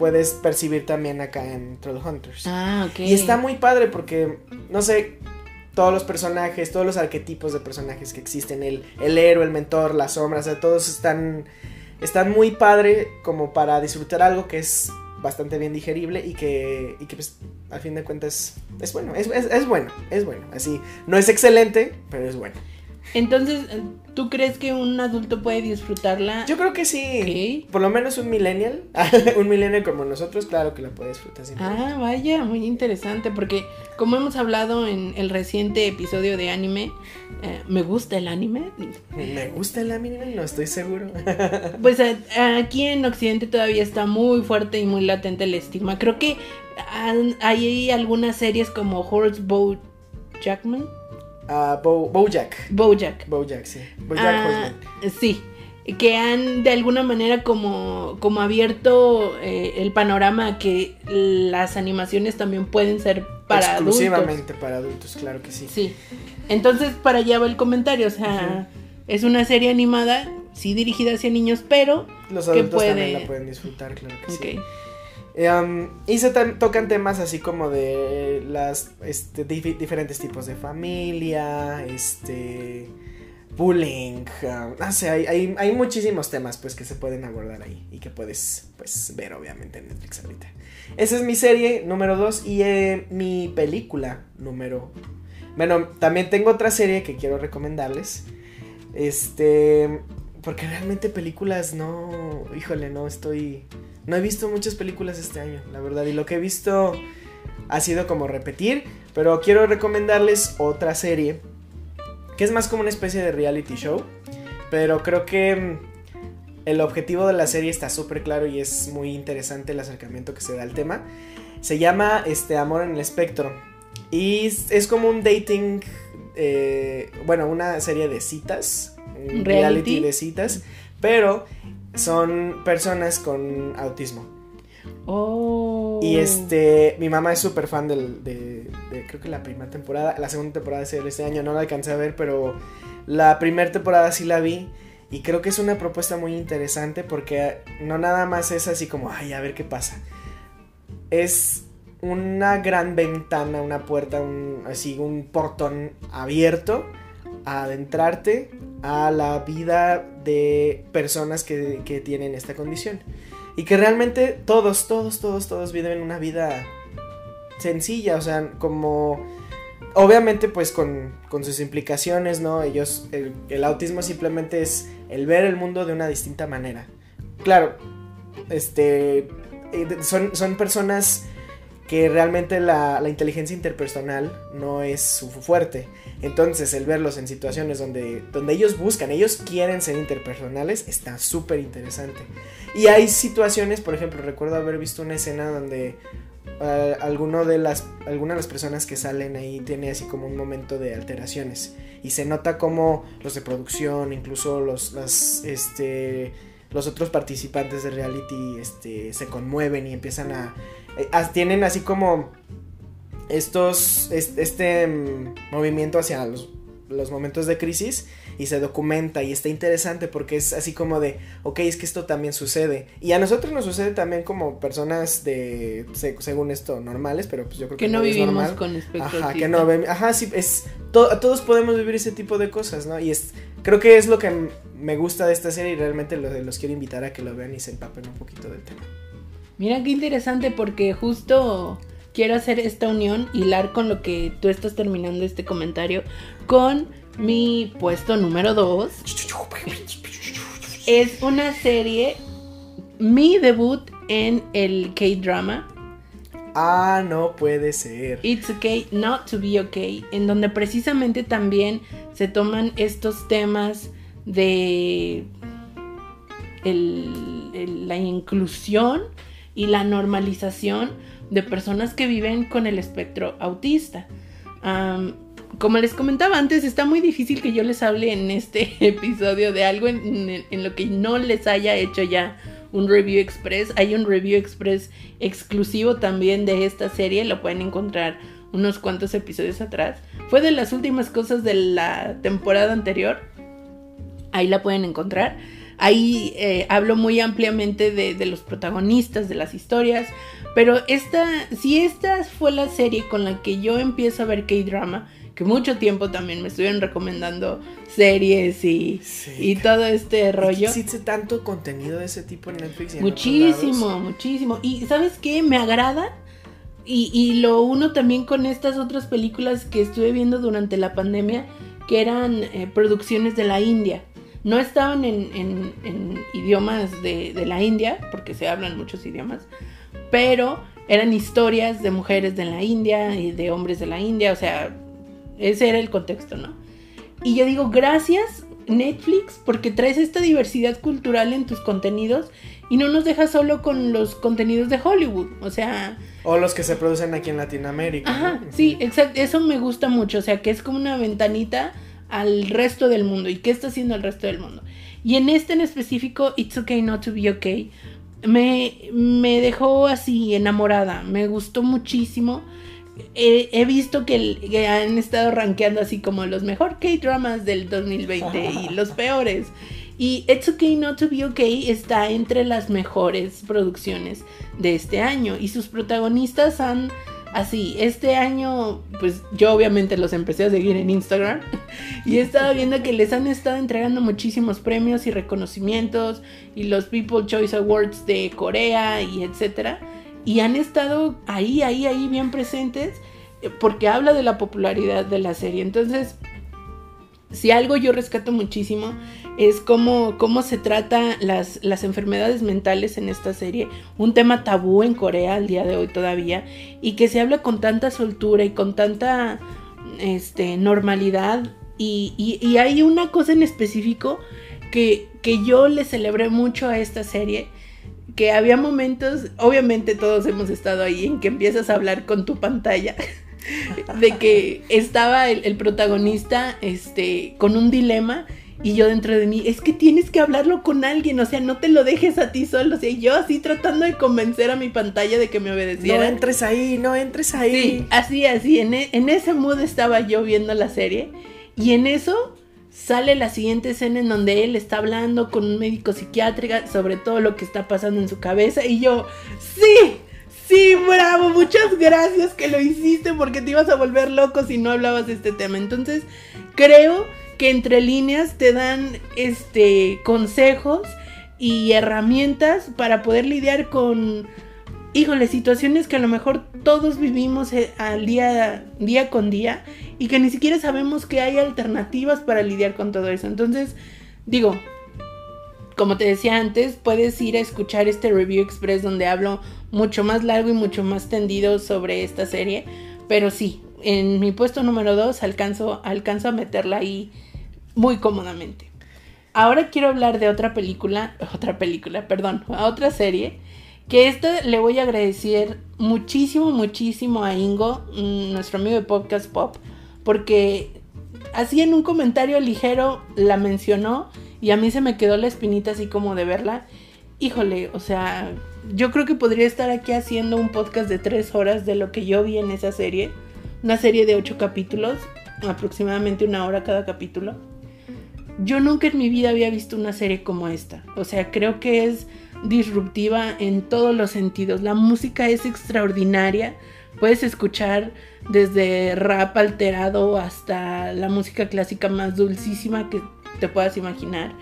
Speaker 2: puedes percibir también acá en Troll Hunters.
Speaker 1: Ah, ok.
Speaker 2: Y está muy padre porque, no sé, todos los personajes, todos los arquetipos de personajes que existen, el, el héroe, el mentor, la sombra, o sea, todos están, están muy padre como para disfrutar algo que es bastante bien digerible y que, y que pues, al fin de cuentas es bueno, es, es, es bueno, es bueno, así, no es excelente, pero es bueno.
Speaker 1: Entonces, ¿tú crees que un adulto puede disfrutarla?
Speaker 2: Yo creo que sí, por lo menos un millennial, un millennial como nosotros, claro que la puede disfrutar sin problema.
Speaker 1: Ah, vaya, muy interesante, porque como hemos hablado en el reciente episodio de anime, eh, me gusta el anime.
Speaker 2: Me gusta el anime, no estoy seguro.
Speaker 1: Pues eh, aquí en Occidente todavía está muy fuerte y muy latente el estigma. Creo que hay algunas series como Horseboat Jackman.
Speaker 2: Ah, Bo- Bojack.
Speaker 1: Bojack.
Speaker 2: Bojack, sí. Bojack Horseman.
Speaker 1: sí, que han de alguna manera como, como abierto eh, el panorama a que las animaciones también pueden ser para adultos.
Speaker 2: Exclusivamente para adultos, claro que sí.
Speaker 1: Sí. Entonces, para allá va el comentario. O sea, es una serie animada, sí dirigida hacia niños, pero.
Speaker 2: Los
Speaker 1: que
Speaker 2: adultos
Speaker 1: puede-
Speaker 2: también la pueden disfrutar, claro que sí. Um, y se tocan temas así como de las este, diferentes tipos de familia, este bullying, ah, no hay, hay, hay muchísimos temas pues que se pueden abordar ahí y que puedes pues ver obviamente en Netflix ahorita. Esa es mi serie número 2 y eh, mi película número... Bueno, también tengo otra serie que quiero recomendarles. Este... Porque realmente películas no... Híjole, no estoy... No he visto muchas películas este año, la verdad. Y lo que he visto ha sido como repetir. Pero quiero recomendarles otra serie. Que es más como una especie de reality show. Pero creo que mm, el objetivo de la serie está súper claro y es muy interesante el acercamiento que se da al tema. Se llama este, Amor en el Espectro. Y es, como un dating. eh, bueno, una serie de citas. Un
Speaker 1: ¿Reality?
Speaker 2: reality de citas. Pero son personas con autismo.
Speaker 1: Oh.
Speaker 2: Y este, mi mamá es súper fan del, de, de, creo que la primera temporada, la segunda temporada de este año, no la alcancé a ver, pero la primera temporada sí la vi. Y creo que es una propuesta muy interesante porque no nada más es así como, ay, a ver qué pasa. Es una gran ventana, una puerta, un, así un portón abierto adentrarte a la vida de personas que, que tienen esta condición. Y que realmente todos, todos, todos, todos viven una vida sencilla, o sea, como... Obviamente pues con, con sus implicaciones, ¿no? Ellos, el, el autismo simplemente es el ver el mundo de una distinta manera. Claro, este, eh, son, son personas que realmente la, inteligencia interpersonal no es su fuerte. Entonces, el verlos en situaciones donde, donde ellos buscan, ellos quieren ser interpersonales, está súper interesante. Y hay situaciones, por ejemplo, recuerdo haber visto una escena donde eh, alguno de las, alguna de las personas que salen ahí tiene así como un momento de alteraciones. Y se nota como los de producción, incluso los, este, los otros participantes de reality este, se conmueven y empiezan a... eh, tienen así como estos, es- este, mm, movimiento hacia los, los momentos de crisis y se documenta y está interesante porque es así como de, ok, es que esto también sucede. Y a nosotros nos sucede también como personas de, se- según esto, normales, pero pues yo creo que,
Speaker 1: Que no vivimos
Speaker 2: normal.
Speaker 1: con espectro
Speaker 2: Ajá, que no ajá, sí, es, to- todos podemos vivir ese tipo de cosas, ¿no? Y es, creo que es lo que me gusta de esta serie y realmente los, los quiero invitar a que lo vean y se empapen un poquito del tema.
Speaker 1: Mira qué interesante porque justo quiero hacer esta unión, hilar con lo que tú estás terminando este comentario, con mi puesto número 2. Es una serie, mi debut en el K-Drama,
Speaker 2: Ah, no puede ser.
Speaker 1: It's Okay Not to Be Okay, en donde precisamente también se toman estos temas de el- el- la inclusión y la normalización de personas que viven con el espectro autista. Como les comentaba antes, está muy difícil que yo les hable en este episodio de algo en, en lo que no les haya hecho ya un review express. Hay un review express exclusivo también de esta serie, lo pueden encontrar unos cuantos episodios atrás. Fue de las últimas cosas de la temporada anterior. Ahí la pueden encontrar. Ahí eh, hablo muy ampliamente de, de los protagonistas, de las historias. Pero esta, si esta fue la serie con la que yo empiezo a ver K-Drama, que mucho tiempo también me estuvieron recomendando series y,
Speaker 2: Sí.
Speaker 1: y todo este rollo.
Speaker 2: Existe tanto contenido de ese tipo en Netflix. y en
Speaker 1: Muchísimo, muchísimo. Y ¿sabes qué? Me agrada. Y, y lo uno también con estas otras películas que estuve viendo durante la pandemia, que eran eh, producciones de la India. No estaban en, en- en idiomas de, de la India, porque se hablan muchos idiomas, pero eran historias de mujeres de la India y de hombres de la India, o sea, ese era el contexto, ¿no? Y yo digo, gracias Netflix porque traes esta diversidad cultural en tus contenidos y no nos dejas solo con los contenidos de Hollywood, o sea...
Speaker 2: O los que se producen aquí en Latinoamérica.
Speaker 1: Ajá, sí, exacto, eso me gusta mucho, o sea, que es como una ventanita al resto del mundo y qué está haciendo el resto del mundo. Y en este en específico, It's Okay Not to Be Okay, me, me dejó así enamorada, me gustó muchísimo. He, visto que, han estado rankeando así como los mejor K-dramas del 2020 y los peores. Y It's Okay Not to Be Okay está entre las mejores producciones de este año. Y sus protagonistas han así, este año, pues yo obviamente los empecé a seguir en Instagram y he estado viendo que les han estado entregando muchísimos premios y reconocimientos y los People Choice Awards de Corea y etcétera. Y han estado ahí, ahí, ahí bien presentes eh, porque habla de la popularidad de la serie. Entonces, si algo yo rescato muchísimo es cómo, cómo se trata las, las, enfermedades mentales en esta serie, un tema tabú en Corea al día de hoy todavía, y que se habla con tanta soltura y con tanta este, normalidad. Y, y, hay una cosa en específico que, que yo le celebré mucho a esta serie, que había momentos, obviamente todos hemos estado ahí, en que empiezas a hablar con tu pantalla. de que estaba el, protagonista este, con un dilema y yo dentro de mí, es que tienes que hablarlo con alguien, o sea, no te lo dejes a ti solo, o sea, yo así tratando de convencer a mi pantalla de que me obedeciera.
Speaker 2: No entres ahí, no entres ahí.
Speaker 1: Sí, así, así, en, e, en ese mood estaba yo viendo la serie y en eso sale la siguiente escena en donde él está hablando con un médico psiquiátrica sobre todo lo que está pasando en su cabeza y yo, sí, Sí, bravo, muchas gracias que lo hiciste porque te ibas a volver loco si no hablabas de este tema. Entonces, creo que entre líneas te dan este consejos y herramientas para poder lidiar con híjole, situaciones que a lo mejor todos vivimos eh, al día, día con día y que ni siquiera sabemos que hay alternativas para lidiar con todo eso. Entonces, digo, como te decía antes, puedes ir a escuchar este review express donde hablo mucho más largo y mucho más tendido sobre esta serie. Pero sí, en mi puesto número 2 alcanzo, alcanzo a meterla ahí muy cómodamente. Ahora quiero hablar de otra película, otra película, perdón, a otra serie. Que esta le voy a agradecer muchísimo, muchísimo a Ingo, mm, nuestro amigo de Podcast Pop, porque así en un comentario ligero la mencionó y a mí se me quedó la espinita así como de verla. Híjole, o sea, yo creo que podría estar aquí haciendo un podcast de tres horas de lo que yo vi en esa serie. Una serie de ocho capítulos, aproximadamente una hora cada capítulo. Yo nunca en mi vida había visto una serie como esta. O sea, creo que es disruptiva en todos los sentidos. La música es extraordinaria. Puedes escuchar desde rap alterado hasta la música clásica más dulcísima que te puedas imaginar.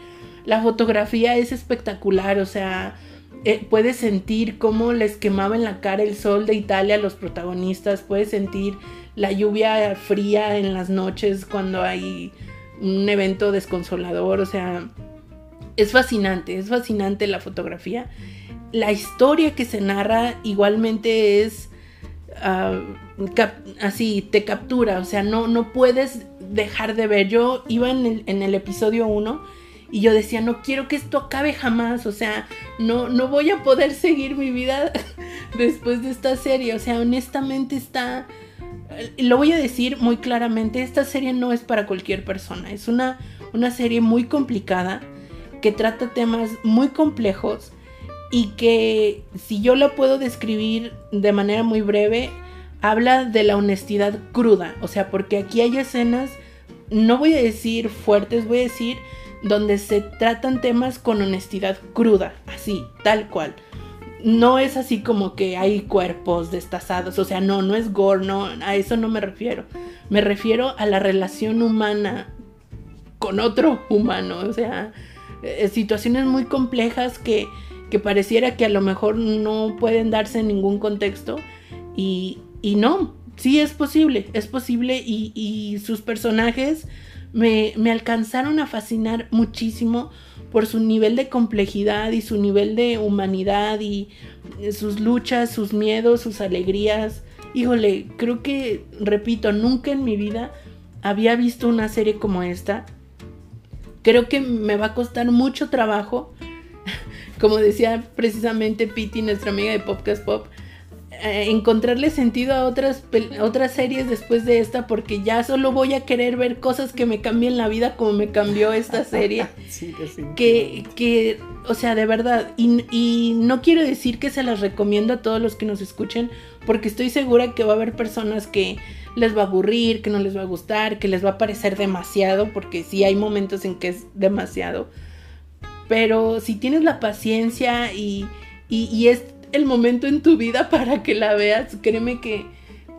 Speaker 1: La fotografía es espectacular, o sea, eh, puedes sentir cómo les quemaba en la cara el sol de Italia a los protagonistas, puedes sentir la lluvia fría en las noches cuando hay un evento desconsolador, o sea, es fascinante, es fascinante la fotografía. La historia que se narra igualmente es ah, así, te captura, o sea, no, no puedes dejar de ver. Yo iba en el, episodio 1 y yo decía, no quiero que esto acabe jamás, o sea, no, no voy a poder seguir mi vida después de esta serie, o sea, honestamente está, lo voy a decir muy claramente, esta serie no es para cualquier persona, es una, una serie muy complicada, que trata temas muy complejos y que si yo la puedo describir de manera muy breve, habla de la honestidad cruda, o sea, porque aquí hay escenas, no voy a decir fuertes, voy a decir donde se tratan temas con honestidad cruda, así, tal cual. No es así como que hay cuerpos destazados, o sea, no, no es gore, no, a eso no me refiero. Me refiero a la relación humana con otro humano, o sea, eh, situaciones muy complejas que, que pareciera que a lo mejor no pueden darse en ningún contexto y, y no, sí es posible, es posible y, y sus personajes me, me, alcanzaron a fascinar muchísimo por su nivel de complejidad y su nivel de humanidad y sus luchas, sus miedos, sus alegrías. Híjole, creo que, repito, nunca en mi vida había visto una serie como esta creo que me va a costar mucho trabajo, como decía precisamente Piti, nuestra amiga de Podcast Pop, eh, encontrarle sentido a otras, otras series después de esta porque ya solo voy a querer ver cosas que me cambien la vida como me cambió esta serie.
Speaker 2: sí,
Speaker 1: que, que, o sea, de verdad, y, y, no quiero decir que se las recomiendo a todos los que nos escuchen porque estoy segura que va a haber personas que les va a aburrir, que no les va a gustar, que les va a parecer demasiado porque sí hay momentos en que es demasiado. Pero si tienes la paciencia y, y, y es el momento en tu vida para que la veas. Créeme que,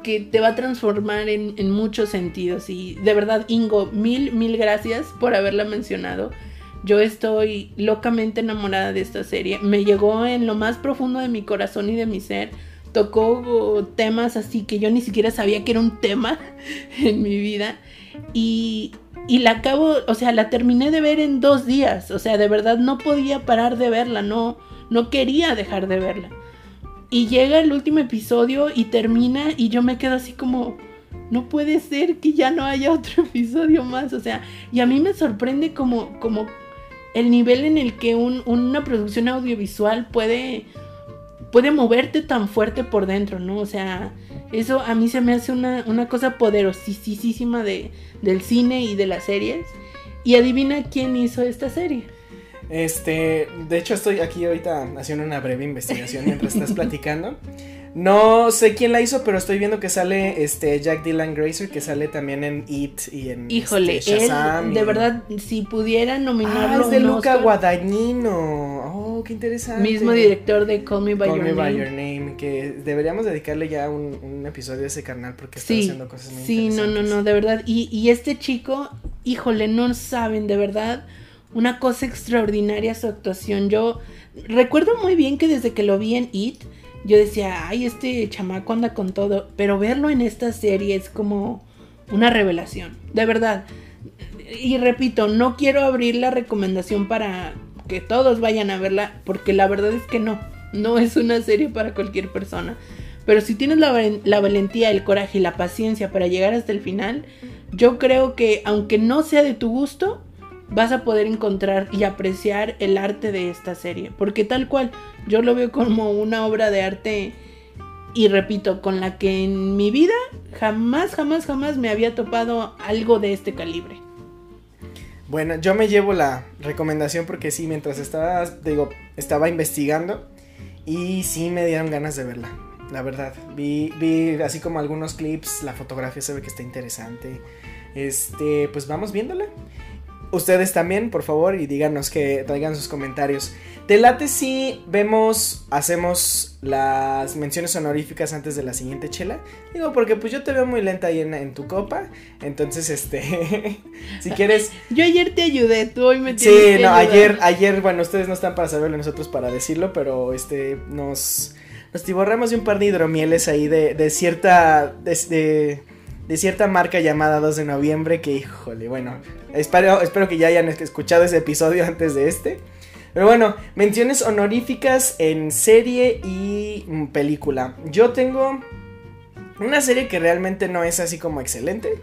Speaker 1: que te va a transformar en, en, muchos sentidos. Y de verdad, Ingo, mil, mil gracias por haberla mencionado. Yo estoy locamente enamorada de esta serie. Me llegó en lo más profundo de mi corazón y de mi ser. Tocó temas así que yo ni siquiera sabía que era un tema en mi vida. Y, y la acabo, o sea, la terminé de ver en dos días. O sea, de verdad no podía parar de verla. No, no quería dejar de verla. Y llega el último episodio y termina y yo me quedo así como, no puede ser que ya no haya otro episodio más. O sea, y a mí me sorprende como, como el nivel en el que un, una producción audiovisual puede, puede moverte tan fuerte por dentro, ¿no? O sea, eso a mí se me hace una, una cosa poderosísima de, del cine y de las series. Y adivina quién hizo esta serie.
Speaker 2: Este, de hecho estoy aquí ahorita haciendo una breve investigación mientras estás platicando. No sé quién la hizo, pero estoy viendo que sale este Jack Dylan Grazer, que sale también en It y en
Speaker 1: Híjole,
Speaker 2: este, Shazam
Speaker 1: él, de verdad, si pudiera nominarlo.
Speaker 2: Ah, es de Luca Oscar, Guadagnino. Oh, qué interesante.
Speaker 1: Mismo director de Call Me By,
Speaker 2: Call
Speaker 1: Your,
Speaker 2: Me
Speaker 1: Name.
Speaker 2: By Your Name. Que deberíamos dedicarle ya un, un episodio a ese canal porque está
Speaker 1: sí,
Speaker 2: haciendo cosas muy
Speaker 1: Sí, no, no, no, de verdad. Y, y este chico, híjole, no saben, de verdad una cosa extraordinaria su actuación. Yo recuerdo muy bien que desde que lo vi en It, yo decía, ay, este chamaco anda con todo, pero verlo en esta serie es como una revelación, de verdad. Y repito, no quiero abrir la recomendación para que todos vayan a verla, porque la verdad es que no, no es una serie para cualquier persona. Pero si tienes la, la valentía, el coraje y la paciencia para llegar hasta el final, yo creo que aunque no sea de tu gusto, vas a poder encontrar y apreciar el arte de esta serie. Porque tal cual, yo lo veo como una obra de arte y repito, con la que en mi vida jamás, jamás, jamás me había topado algo de este calibre.
Speaker 2: Bueno, yo me llevo la recomendación porque sí, mientras estaba, digo, estaba investigando y sí me dieron ganas de verla. La verdad, vi, vi así como algunos clips, la fotografía se ve que está interesante. Este, pues vamos viéndola. Ustedes también, por favor, y díganos que traigan sus comentarios. Te late si vemos, hacemos las menciones honoríficas antes de la siguiente chela. Digo, porque pues yo te veo muy lenta ahí en, en tu copa. Entonces, este, si quieres.
Speaker 1: Yo ayer te ayudé, tú hoy me
Speaker 2: Sí,
Speaker 1: tienes que
Speaker 2: no,
Speaker 1: ayudar.
Speaker 2: ayer, ayer, bueno, ustedes no están para saberlo, nosotros para decirlo, pero este, nos, nos tiborramos de un par de hidromieles ahí de, de cierta, de, de, de cierta marca llamada 2 de noviembre, que híjole, bueno, espero, espero que ya hayan escuchado ese episodio antes de este. Pero bueno, menciones honoríficas en serie y mm, película. Yo tengo una serie que realmente no es así como excelente.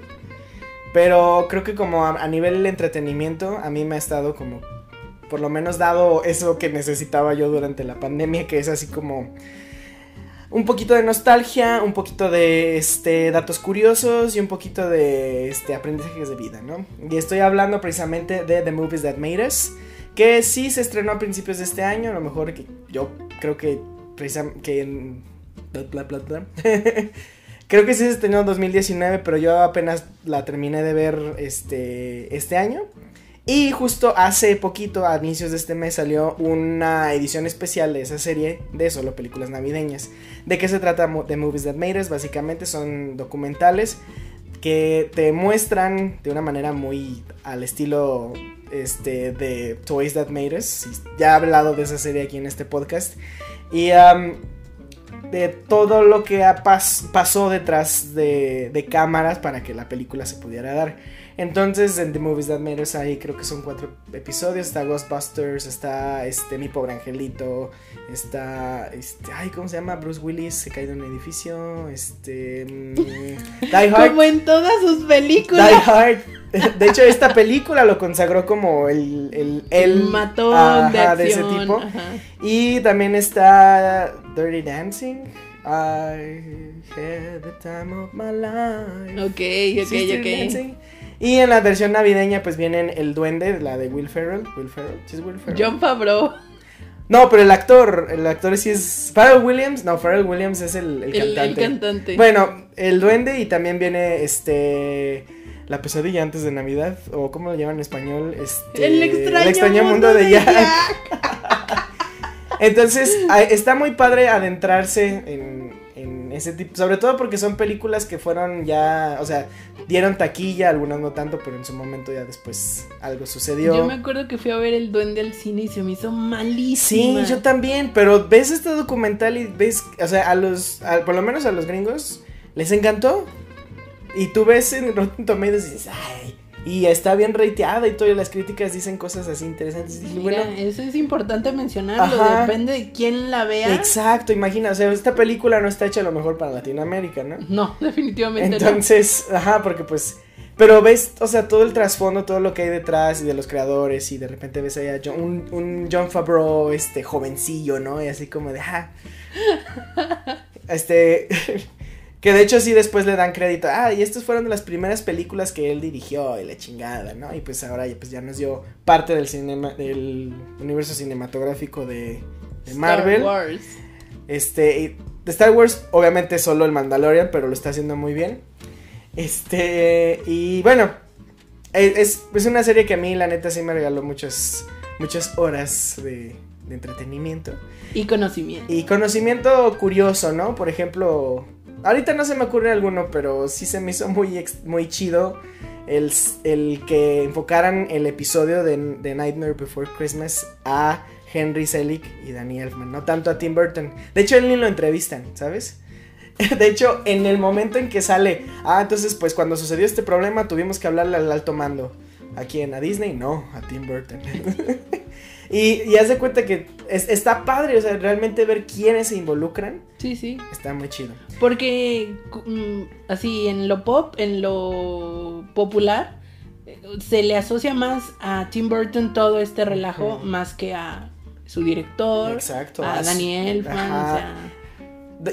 Speaker 2: Pero creo que como a, nivel de entretenimiento, a mí me ha estado como por lo menos dado eso que necesitaba yo durante la pandemia, que es así como un poquito de nostalgia, un poquito de este datos curiosos y un poquito de este aprendizajes de vida, ¿no? Y estoy hablando precisamente de The Movies That Made Us, que sí se estrenó a principios de este año, a lo mejor que yo creo que precisamente Creo que sí se estrenó en 2019, pero yo apenas la terminé de ver este, este año. Y justo hace poquito, a inicios de este mes, salió una edición especial de esa serie de solo películas navideñas. ¿De qué se trata The Movies That Made Us? Básicamente son documentales que te muestran de una manera muy al estilo este, de Toys That Made Us. Ya he hablado de esa serie aquí en este podcast. Y um, de todo lo que pas pasó detrás de, de, cámaras para que la película se pudiera dar. Entonces, en The Movies That Matters ahí creo que son cuatro episodios. Está Ghostbusters, está este Mi Pobre Angelito, está este, ay, ¿cómo se llama? Bruce Willis se cae de un edificio, este mm, Die Hard.
Speaker 1: Como en todas sus películas.
Speaker 2: Die Hard. De hecho, esta película lo consagró como el el, el
Speaker 1: matón
Speaker 2: ajá,
Speaker 1: de,
Speaker 2: ese tipo.
Speaker 1: ajá.
Speaker 2: Y también está Dirty Dancing. I had the time of my life.
Speaker 1: Ok, ok, ok.
Speaker 2: Dancing. Y en la versión navideña, pues vienen el duende, la de Will Ferrell. Will Ferrell, ¿sí es Will Ferrell?
Speaker 1: John Favreau,
Speaker 2: No, pero el actor, el actor sí es. Pharrell Williams, no, Pharrell Williams es el, el
Speaker 1: el, el
Speaker 2: cantante.
Speaker 1: cantante.
Speaker 2: Bueno, el duende y también viene este. La pesadilla antes de Navidad, o como lo llaman en español, este.
Speaker 1: el extraño,
Speaker 2: mundo, de Jack. Entonces, está muy padre adentrarse en, en ese tipo, sobre todo porque son películas que fueron ya, o sea, dieron taquilla, algunas no tanto, pero en su momento ya después algo sucedió.
Speaker 1: Yo me acuerdo que fui a ver el duende al cine y se me hizo
Speaker 2: Sí,
Speaker 1: malísima.
Speaker 2: yo también, pero ves este documental y ves, o sea, a los, a- por lo menos a los gringos, les encantó. Y tú ves en Rotten Tomatoes y dices, ay, y está bien rateada y todas las críticas dicen cosas así interesantes. Y bueno,
Speaker 1: eso es importante mencionarlo,
Speaker 2: Ajá.
Speaker 1: depende de quién la vea.
Speaker 2: exacto, imagina, o sea, esta película no está hecha a lo mejor para Latinoamérica, ¿no?
Speaker 1: No, definitivamente
Speaker 2: Entonces, ajá, porque pues, pero ves, o sea, todo el trasfondo, todo lo que hay detrás y de los creadores y de repente ves ahí a John- un, un John Favreau, este, jovencillo, ¿no? Y así como de, ah, este, que de hecho sí después le dan crédito, ah, y estas fueron de las primeras películas que él dirigió y la chingada, ¿no? Y pues ahora ya, pues ya nos dio parte del cinema, del universo cinematográfico de. Marvel.
Speaker 1: Star Wars.
Speaker 2: Este, de Star Wars, obviamente solo el Mandalorian, pero lo está haciendo muy bien. Este, y bueno, e- es, es una serie que a mí, la neta, sí me regaló muchas, muchas horas de, de entretenimiento.
Speaker 1: Y conocimiento.
Speaker 2: Y conocimiento curioso, ¿no? Por ejemplo, ahorita no se me ocurre alguno, pero sí se me hizo muy, muy chido el, el que enfocaran el episodio de, de Nightmare Before Christmas a Henry Selick y Danny Elfman, no tanto a Tim Burton. De hecho, él ni lo entrevistan, ¿sabes? De hecho, en el momento en que sale, ah, entonces pues cuando sucedió este problema tuvimos que hablarle al alto mando. ¿A quién? ¿A Disney? No, a Tim Burton. y, y haz de cuenta que es- está padre, o sea, realmente ver quiénes se involucran,
Speaker 1: Sí, sí.
Speaker 2: está muy chido.
Speaker 1: Porque mm, así en lo pop, en lo popular, se le asocia más a Tim Burton todo este relajo más que a su director,
Speaker 2: Exacto.
Speaker 1: a Daniel Elfman, o sea,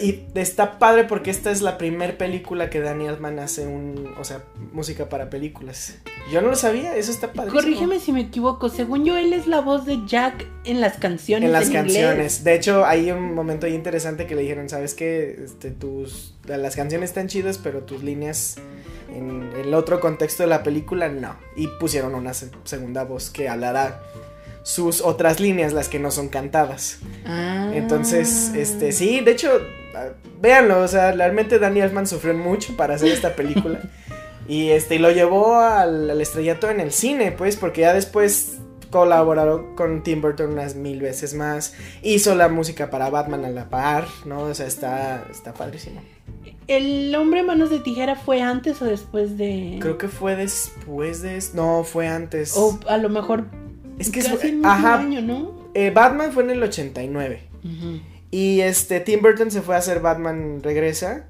Speaker 2: Y está padre porque esta es la primer película que Danny Elfman hace un, o sea, música para películas. Yo no lo sabía, eso está padre.
Speaker 1: corrígeme si me equivoco, según yo él es la voz de Jack en las canciones
Speaker 2: En las canciones. De hecho, hay un momento ahí interesante que le dijeron, ¿sabes qué? Este, tus, las canciones están chidas, pero tus líneas en el otro contexto de la película no. Y pusieron una se- segunda voz que hablará sus otras líneas, las que no son cantadas.
Speaker 1: Ah.
Speaker 2: Entonces, este, sí, de hecho, ah, véanlo, o sea, realmente Danny Elfman sufrió mucho para hacer esta película. y este, y lo llevó al, al estrellato en el cine, pues, porque ya después colaboró con Tim Burton unas mil veces más. Hizo la música para Batman a la par, ¿no? O sea, está, está padrísimo.
Speaker 1: ¿El hombre manos de tijera fue antes o después de...?
Speaker 2: Creo que fue después de... No, fue antes.
Speaker 1: O a lo mejor
Speaker 2: es que es-
Speaker 1: el mismo
Speaker 2: Ajá.
Speaker 1: año, ¿no?
Speaker 2: eh, Batman fue en el 89.
Speaker 1: Ujú.
Speaker 2: Y este Tim Burton se fue a hacer Batman Regresa.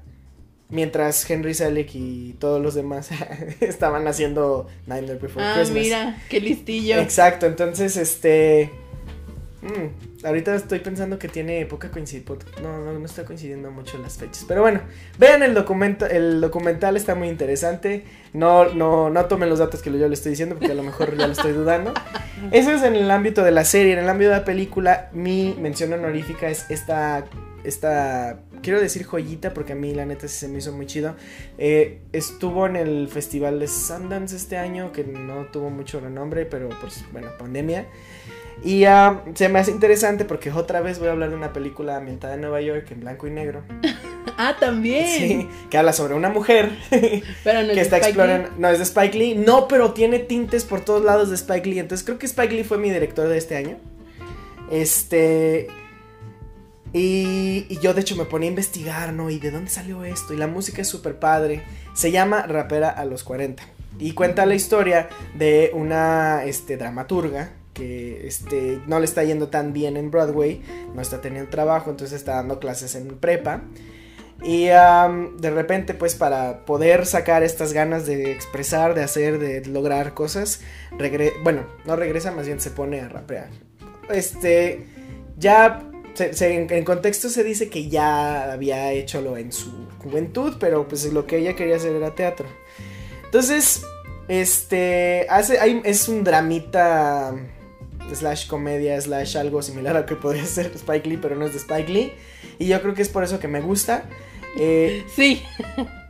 Speaker 2: Mientras Henry Selick y todos los demás estaban haciendo Nightmare Before
Speaker 1: Ah,
Speaker 2: Christmas.
Speaker 1: mira, qué listillo.
Speaker 2: Exacto, entonces este. Mm, ahorita estoy pensando que tiene poca coincidencia. No, no, no está coincidiendo mucho las fechas. Pero bueno, vean el documento, el documental está muy interesante. No, no, no tomen los datos que yo le estoy diciendo, porque a lo mejor ya lo estoy dudando. Eso es en el ámbito de la serie. En el ámbito de la película, mi mención honorífica es esta. Esta. Quiero decir joyita porque a mí la neta sí se me hizo muy chido. Eh, estuvo en el festival de Sundance este año, que no tuvo mucho renombre, pero pues bueno, pandemia. Y ah, se me hace interesante porque otra vez voy a hablar de una película ambientada en Nueva York en blanco y negro.
Speaker 1: Ah, también.
Speaker 2: Sí, que habla sobre una mujer
Speaker 1: Pero no es
Speaker 2: que está
Speaker 1: Spike
Speaker 2: explorando.
Speaker 1: Lee.
Speaker 2: No, es de Spike Lee. No, pero tiene tintes por todos lados de Spike Lee. Entonces creo que Spike Lee fue mi director de este año. Este. Y, y yo de hecho me ponía a investigar, ¿no? ¿Y de dónde salió esto? Y la música es súper padre. Se llama Rapera a los 40. y cuenta la historia de una este, dramaturga que este, no le está yendo tan bien en Broadway, no está teniendo trabajo, entonces está dando clases en prepa. Y de repente, pues para poder sacar estas ganas de expresar, de hacer, de lograr cosas, bueno, no regresa, más bien se pone a rapear. Este, ya en, contexto se dice que ya había hecho lo en su juventud, pero pues lo que ella quería hacer era teatro. Entonces, este, hace, es un dramita slash comedia slash algo similar a lo que podría ser Spike Lee, pero no es de Spike Lee. Y yo creo que es por eso que me gusta.
Speaker 1: Eh, sí.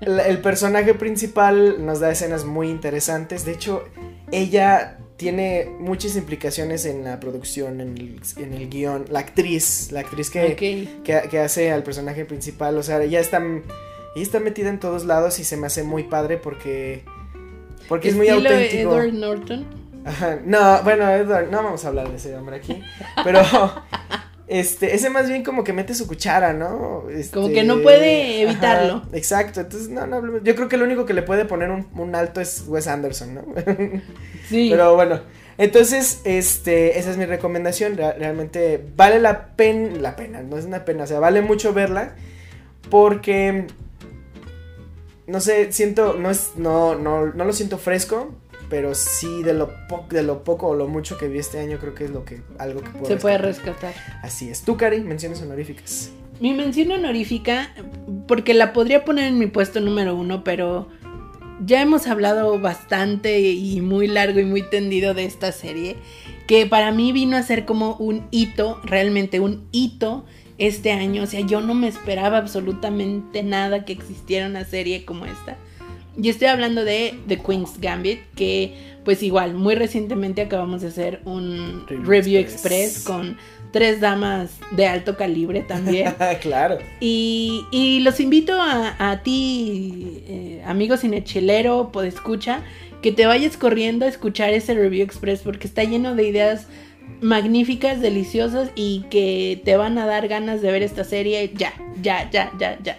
Speaker 2: el personaje principal nos da escenas muy interesantes. De hecho, ella tiene muchas implicaciones en la producción, en el, en el guion. La actriz, la actriz que, que, hace al personaje principal. O sea, ella está, ella está metida en todos lados y se me hace muy padre porque, porque es muy auténtico.
Speaker 1: Edward Norton.
Speaker 2: No, bueno, Edward, no vamos a hablar de ese hombre aquí. Pero este, ese más bien como que mete su cuchara, ¿no?
Speaker 1: como que no puede evitarlo.
Speaker 2: exacto, entonces no, no, yo creo que lo único que le puede poner un, alto es Wes Anderson, ¿no? sí. Pero bueno, entonces, este, esa es mi recomendación, realmente vale la pena, la pena, no es una pena, o sea, vale mucho verla porque, no sé, siento, no es, no, no, no lo siento fresco, pero sí de lo, de lo poco o lo mucho que vi este año creo que es lo que algo que
Speaker 1: puedo se puede rescatar.
Speaker 2: Así es. Tú, Cari, menciones honoríficas.
Speaker 1: Mi mención honorífica, porque la podría poner en mi puesto número uno, pero ya hemos hablado bastante y muy largo y muy tendido de esta serie, que para mí vino a ser como un hito, realmente un hito este año. O sea, yo no me esperaba absolutamente nada que existiera una serie como esta. Y estoy hablando de The Queen's Gambit, que pues igual, muy recientemente acabamos de hacer un review, express. con tres damas de alto calibre también.
Speaker 2: claro.
Speaker 1: Y, y, los invito a, ti, eh, amigo cinechilero, escucha, que te vayas corriendo a escuchar ese review express porque está lleno de ideas magníficas, deliciosas y que te van a dar ganas de ver esta serie ya, ya, ya, ya, ya.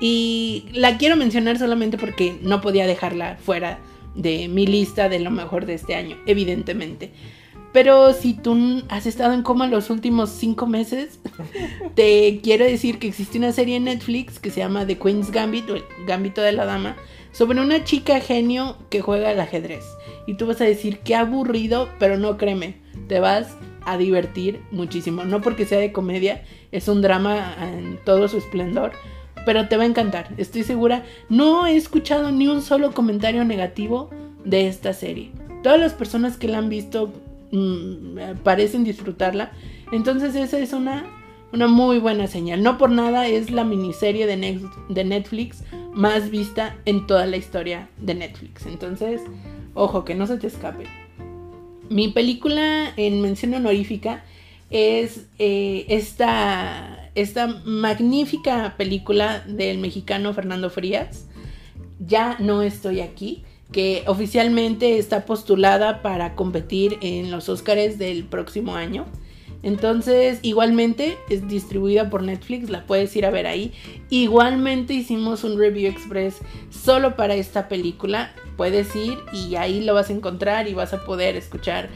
Speaker 1: Y la quiero mencionar solamente porque no podía dejarla fuera de mi lista de lo mejor de este año, evidentemente. Pero si tú has estado en coma los últimos cinco meses, te quiero decir que existe una serie en Netflix que se llama The Queen's Gambit o el Gambito de la Dama, sobre una chica genio que juega al ajedrez. Y tú vas a decir, qué aburrido, pero no créeme, te vas a divertir muchísimo. No porque sea de comedia, es un drama en todo su esplendor pero te va a encantar, estoy segura. No he escuchado ni un solo comentario negativo de esta serie. Todas las personas que la han visto mm, parecen disfrutarla. Entonces esa es una, una muy buena señal. No por nada es la miniserie de, de Netflix más vista en toda la historia de Netflix. Entonces, ojo, que no se te escape. Mi película en mención honorífica es eh, esta esta magnífica película del mexicano Fernando Frías, Ya no estoy aquí, que oficialmente está postulada para competir en los Oscars del próximo año. Entonces, igualmente es distribuida por Netflix, la puedes ir a ver ahí. Igualmente hicimos un review express solo para esta película. Puedes ir y ahí lo vas a encontrar y vas a poder escuchar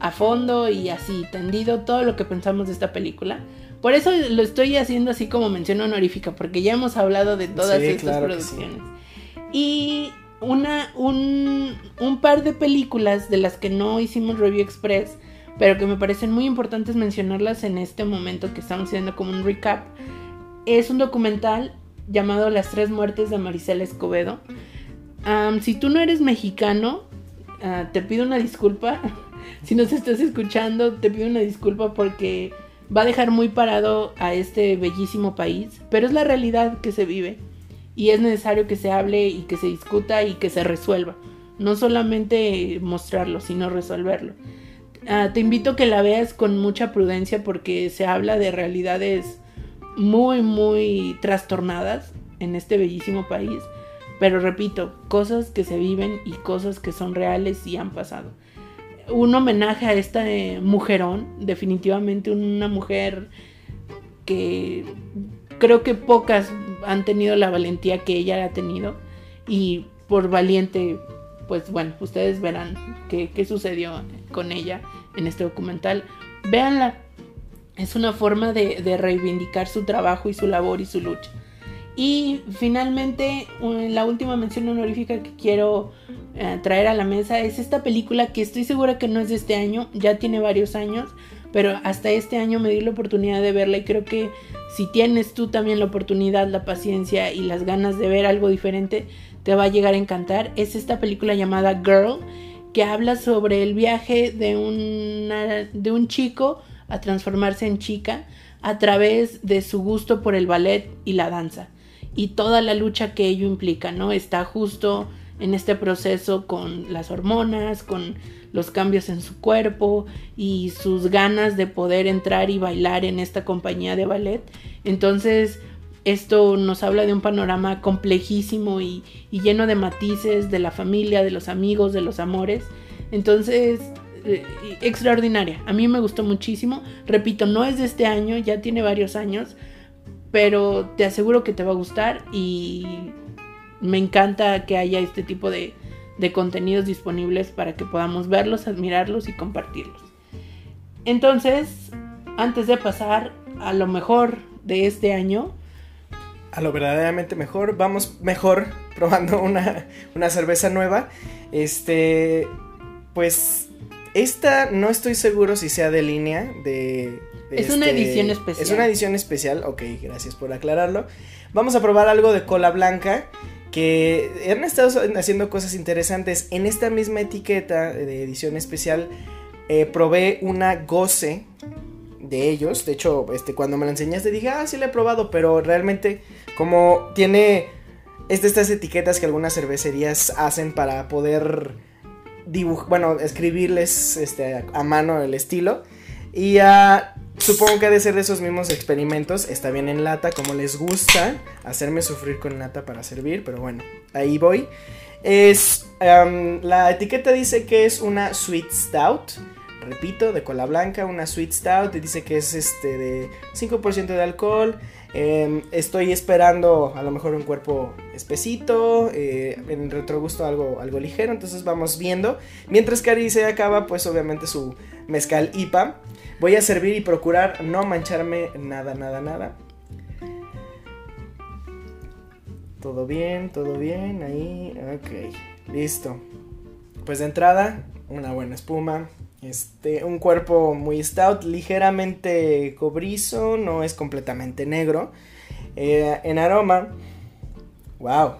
Speaker 1: a fondo y así tendido todo lo que pensamos de esta película. Por eso lo estoy haciendo así como mención honorífica, porque ya hemos hablado de todas estas producciones. Y una, un, un par de películas de las que no hicimos review express, pero que me parecen muy importantes mencionarlas en este momento que estamos haciendo como un recap, es un documental llamado Las tres muertes de Maricela Escobedo. si tú no eres mexicano, ah, te pido una disculpa. si nos estás escuchando, te pido una disculpa porque va a dejar muy parado a este bellísimo país, pero es la realidad que se vive y es necesario que se hable y que se discuta y que se resuelva. No solamente mostrarlo, sino resolverlo. Ah, te invito a que la veas con mucha prudencia porque se habla de realidades muy, muy trastornadas en este bellísimo país. Pero repito, cosas que se viven y cosas que son reales y han pasado un homenaje a esta eh, mujerón, definitivamente una mujer que creo que pocas han tenido la valentía que ella ha tenido y por valiente pues bueno, ustedes verán qué, qué sucedió con ella en este documental. Véanla, es una forma de, de reivindicar su trabajo y su labor y su lucha. Y finalmente, la última mención honorífica que quiero eh, traer a la mesa es esta película que estoy segura que no es de este año, ya tiene varios años, pero hasta este año me di la oportunidad de verla y creo que si tienes tú también la oportunidad, la paciencia y las ganas de ver algo diferente, te va a llegar a encantar. Es esta película llamada Girl, que habla sobre el viaje de, una, de un chico a transformarse en chica a través de su gusto por el ballet y la danza y toda la lucha que ello implica, ¿no? Está justo en este proceso con las hormonas, con los cambios en su cuerpo y sus ganas de poder entrar y bailar en esta compañía de ballet. Entonces, esto nos habla de un panorama complejísimo y, lleno de matices de la familia, de los amigos, de los amores. Entonces, eh, extraordinaria. A mí me gustó muchísimo. Repito, no es de este año, ya tiene varios años, pero te aseguro que te va a gustar y me encanta que haya este tipo de, contenidos disponibles para que podamos verlos, admirarlos y compartirlos. Entonces, antes de pasar a lo mejor de este año,
Speaker 2: a lo verdaderamente mejor, vamos mejor probando una, una cerveza nueva. Este, pues esta no estoy seguro si sea de línea, de
Speaker 1: es una este, edición especial.
Speaker 2: Es una edición especial, ok, gracias por aclararlo. Vamos a probar algo de cola blanca que han estado haciendo cosas interesantes. En esta misma etiqueta de edición especial eh, probé una goce de ellos. De hecho, este, cuando me la enseñaste dije, ah, sí la he probado, pero realmente como tiene... Es de estas etiquetas que algunas cervecerías hacen para poder dibujar, bueno, escribirles este, a mano el estilo. Y a Supongo que ha de ser de esos mismos experimentos. Está bien en lata, como les gusta hacerme sufrir con lata para servir, pero bueno, ahí voy. Es la etiqueta dice que es una sweet stout. Repito, de cola blanca, una sweet stout. Dice que es este de 5% de alcohol. Em, estoy esperando a lo mejor un cuerpo espesito, eh, en retrogusto algo, algo ligero, entonces vamos viendo. Mientras Cari se acaba, pues obviamente su mezcal IPA. Voy a servir y procurar no mancharme nada, nada, nada. Todo bien, todo bien, ahí, ok, listo. Pues de entrada, una buena espuma, este, un cuerpo muy stout, ligeramente cobrizo, no es completamente negro. Eh, en aroma, wow,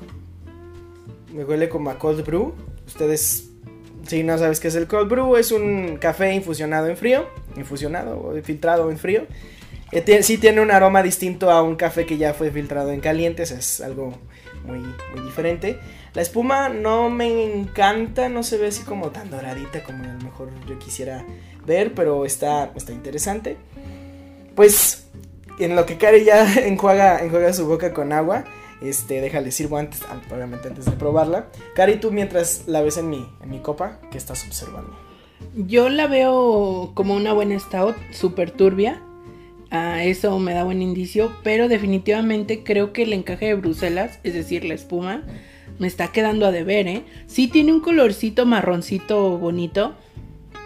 Speaker 2: me huele como a cold brew. Ustedes si no sabes qué es el cold brew, es un café infusionado en frío, infusionado o filtrado en frío. Eh, sí tiene un aroma distinto a un café que ya fue filtrado en caliente, es algo muy, muy diferente. La espuma no me encanta, no se ve así como tan doradita como a lo mejor yo quisiera ver, pero está, está interesante. Pues en lo que Kari ya enjuaga, enjuaga su boca con agua, este, déjale sirvo antes, obviamente antes de probarla. Cari, tú mientras la ves en mi, en mi copa, ¿qué estás observando?
Speaker 1: Yo la veo como una buena stout, súper turbia. Ah, eso me da buen indicio, pero definitivamente creo que el encaje de Bruselas, es decir, la espuma, me está quedando a deber, ¿eh? Sí tiene un colorcito marroncito bonito,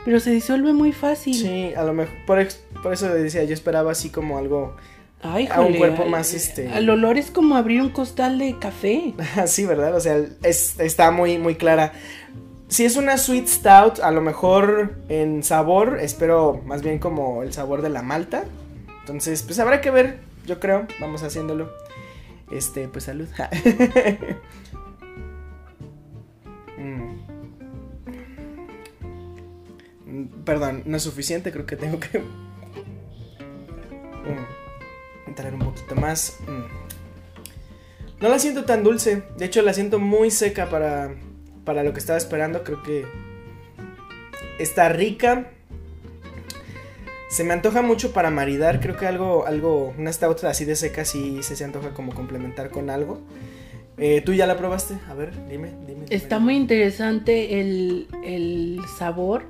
Speaker 1: pero se disuelve muy fácil.
Speaker 2: Sí, a lo mejor, por, por eso decía, yo esperaba así como algo Ay, a un cuerpo más este.
Speaker 1: El olor es como abrir un costal de café.
Speaker 2: sí, ¿verdad? O sea, está muy, muy clara. Si es una sweet stout, a lo mejor en sabor, espero más bien como el sabor de la malta. Entonces, pues habrá que ver, yo creo. Vamos haciéndolo. Este, pues salud. Mm. Perdón, no es suficiente, creo que tengo que. Mm entrar un poquito más. Mm. No la siento tan dulce. De hecho, la siento muy seca para, para lo que estaba esperando. Creo que está rica. Se me antoja mucho para maridar. Creo que algo, algo, una stout así de seca sí se, se antoja como complementar con algo. Eh, ¿Tú ya la probaste? A ver, dime, dime.
Speaker 1: Está muy interesante el, el sabor.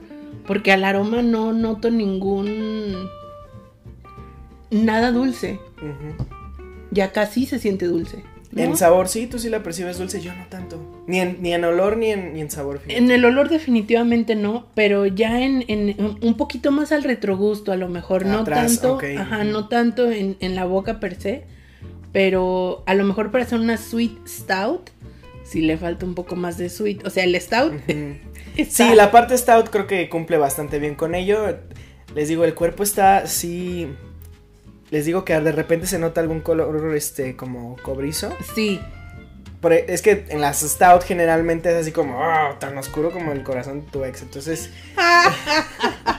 Speaker 1: Porque al aroma no noto ningún nada dulce. Ya casi se siente dulce. ¿no?
Speaker 2: En sabor sí, tú sí la percibes dulce, yo no tanto. Ni en, ni en olor ni en, ni en sabor.
Speaker 1: En el olor definitivamente no, pero ya en, en- un poquito más al retrogusto, a lo mejor, no tanto, ajá, no tanto en, en la boca per se, pero a lo mejor para hacer una sweet stout, sí le falta un poco más de sweet, o sea, el stout
Speaker 2: Sí, la parte stout creo que cumple bastante bien con ello. Les digo, el cuerpo está sí. Les digo que de repente se nota algún color este como cobrizo.
Speaker 1: sí,
Speaker 2: e, es que en las stout generalmente es así como "Ah, tan oscuro como el corazón de tu ex. Entonces,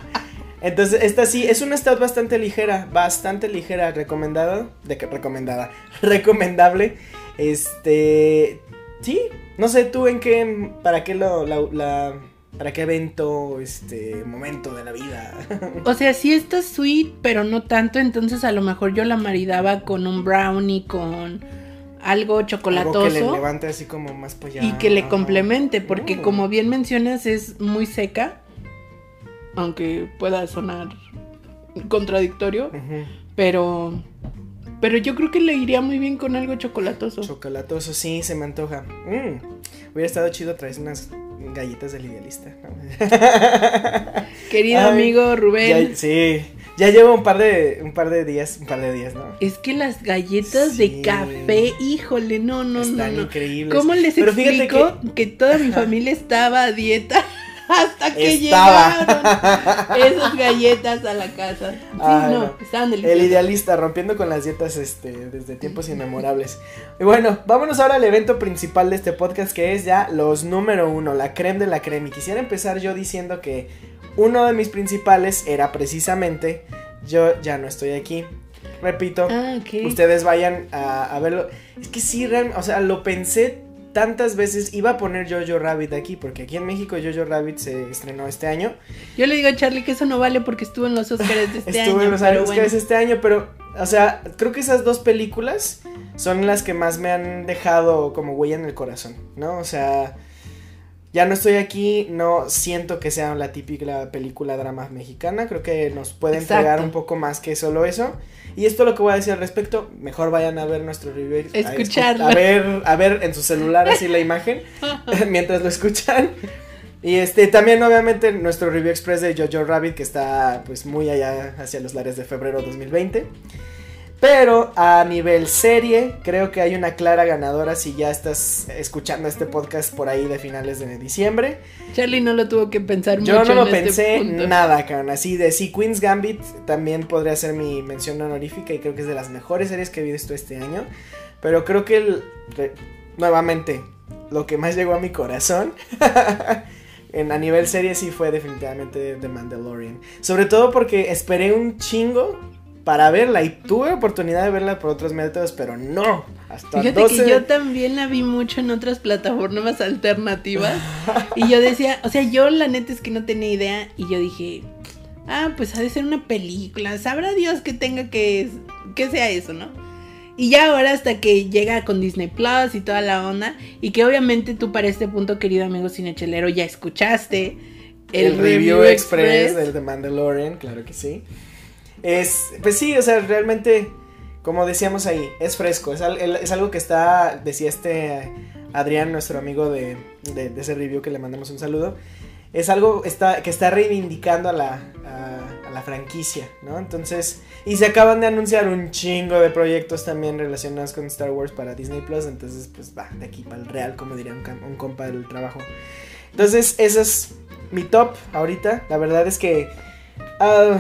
Speaker 2: entonces esta sí es una stout bastante ligera, bastante ligera, recomendada, de que recomendada, recomendable. Este, sí, no sé tú en qué, para qué lo, la, la- para qué evento, este, momento de la vida.
Speaker 1: o sea, sí está sweet, pero no tanto, entonces a lo mejor yo la maridaba con un brownie, con algo
Speaker 2: Algo
Speaker 1: chocolatoso.
Speaker 2: que le levante así como más allá.
Speaker 1: y que le complemente, porque
Speaker 2: Mm.
Speaker 1: como bien mencionas es muy seca, aunque pueda sonar contradictorio, pero pero yo creo que le iría muy bien con algo chocolatoso.
Speaker 2: Chocolatoso, sí, se me antoja. Mm, Hubiera estado chido traer unas galletas del idealista.
Speaker 1: Querido
Speaker 2: Ay,
Speaker 1: amigo Rubén,
Speaker 2: Ya- sí, ya llevo un par de un par de días, un par de días, ¿no?
Speaker 1: es que las galletas
Speaker 2: Sí.
Speaker 1: de café, híjole, no, no,
Speaker 2: Están
Speaker 1: no, no.
Speaker 2: increíbles.
Speaker 1: ¿Cómo les
Speaker 2: Pero fíjate
Speaker 1: explico que... toda mi familia estaba a dieta hasta que
Speaker 2: Estaba.
Speaker 1: llegaron esas galletas a la casa? Sí,
Speaker 2: Ay,
Speaker 1: no,
Speaker 2: no.
Speaker 1: estaban deliciosas.
Speaker 2: El idealista, rompiendo con las dietas este, desde tiempos inmemorables. Y bueno, vámonos ahora al evento principal de este podcast, que es ya los número uno, la creme de la creme. Y quisiera empezar yo diciendo que uno de mis principales era precisamente Yo ya no estoy aquí. Repito,
Speaker 1: Ah, ok.
Speaker 2: ustedes vayan a, a verlo. Es que sí, o sea, lo pensé tantas veces. Iba a poner Jojo Rabbit aquí, porque aquí en México Jojo Rabbit se estrenó este año.
Speaker 1: Yo le digo a Charlie que eso no vale porque estuvo en los Oscars de este
Speaker 2: Estuve
Speaker 1: año.
Speaker 2: en los Oscars
Speaker 1: bueno.
Speaker 2: este año, pero, o sea, creo que esas dos películas son las que más me han dejado como huella en el corazón, ¿no? O sea, ya no estoy aquí, no siento que sea la típica película drama mexicana, creo que nos puede
Speaker 1: Exacto.
Speaker 2: entregar un poco más que solo eso. Y esto es lo que voy a decir al respecto, mejor vayan a ver nuestro review. a escu-. A ver, a ver en su celular así la imagen mientras lo escuchan. Y este también obviamente nuestro review express de Jojo Rabbit que está pues muy allá hacia los lares de febrero 2020. Pero a nivel serie, creo que hay una clara ganadora si ya estás escuchando este podcast por ahí de finales de diciembre.
Speaker 1: Charlie no lo tuvo que pensar
Speaker 2: Yo
Speaker 1: mucho.
Speaker 2: no lo
Speaker 1: en este
Speaker 2: pensé nada, cabrón. Así de sí, Queen's Gambit también podría ser mi mención honorífica y creo que es de las mejores series que he visto este año. Pero creo que el, re- nuevamente, lo que más llegó a mi corazón en, a nivel serie sí fue definitivamente The Mandalorian. Sobre todo porque esperé un chingo para verla y tuve oportunidad de verla por otros métodos, pero no. Hasta
Speaker 1: Fíjate
Speaker 2: 12
Speaker 1: que yo también la vi mucho en otras plataformas alternativas. y yo decía, o sea, yo la neta es que no tenía idea. Y yo dije, ah, pues ha de ser una película. Sabrá Dios que tenga que, que sea eso, ¿no? Y ya ahora hasta que llega con Disney Plus y toda la onda. Y que obviamente tú para este punto, querido amigo cinechelero, ya escuchaste
Speaker 2: El, review, express, del The Mandalorian, claro que sí. Es, pues sí, o sea, realmente, como decíamos ahí, es fresco, es, algo que está, decía este Adrián, nuestro amigo de, de- ese review que le mandamos un saludo, es algo está, que está reivindicando a la, a, la franquicia, ¿no? Entonces, y se acaban de anunciar un chingo de proyectos también relacionados con Star Wars para Disney Plus, entonces, pues va, de aquí para el real, como diría un, un compa del trabajo. Entonces, ese es mi top ahorita. La verdad es que, ah,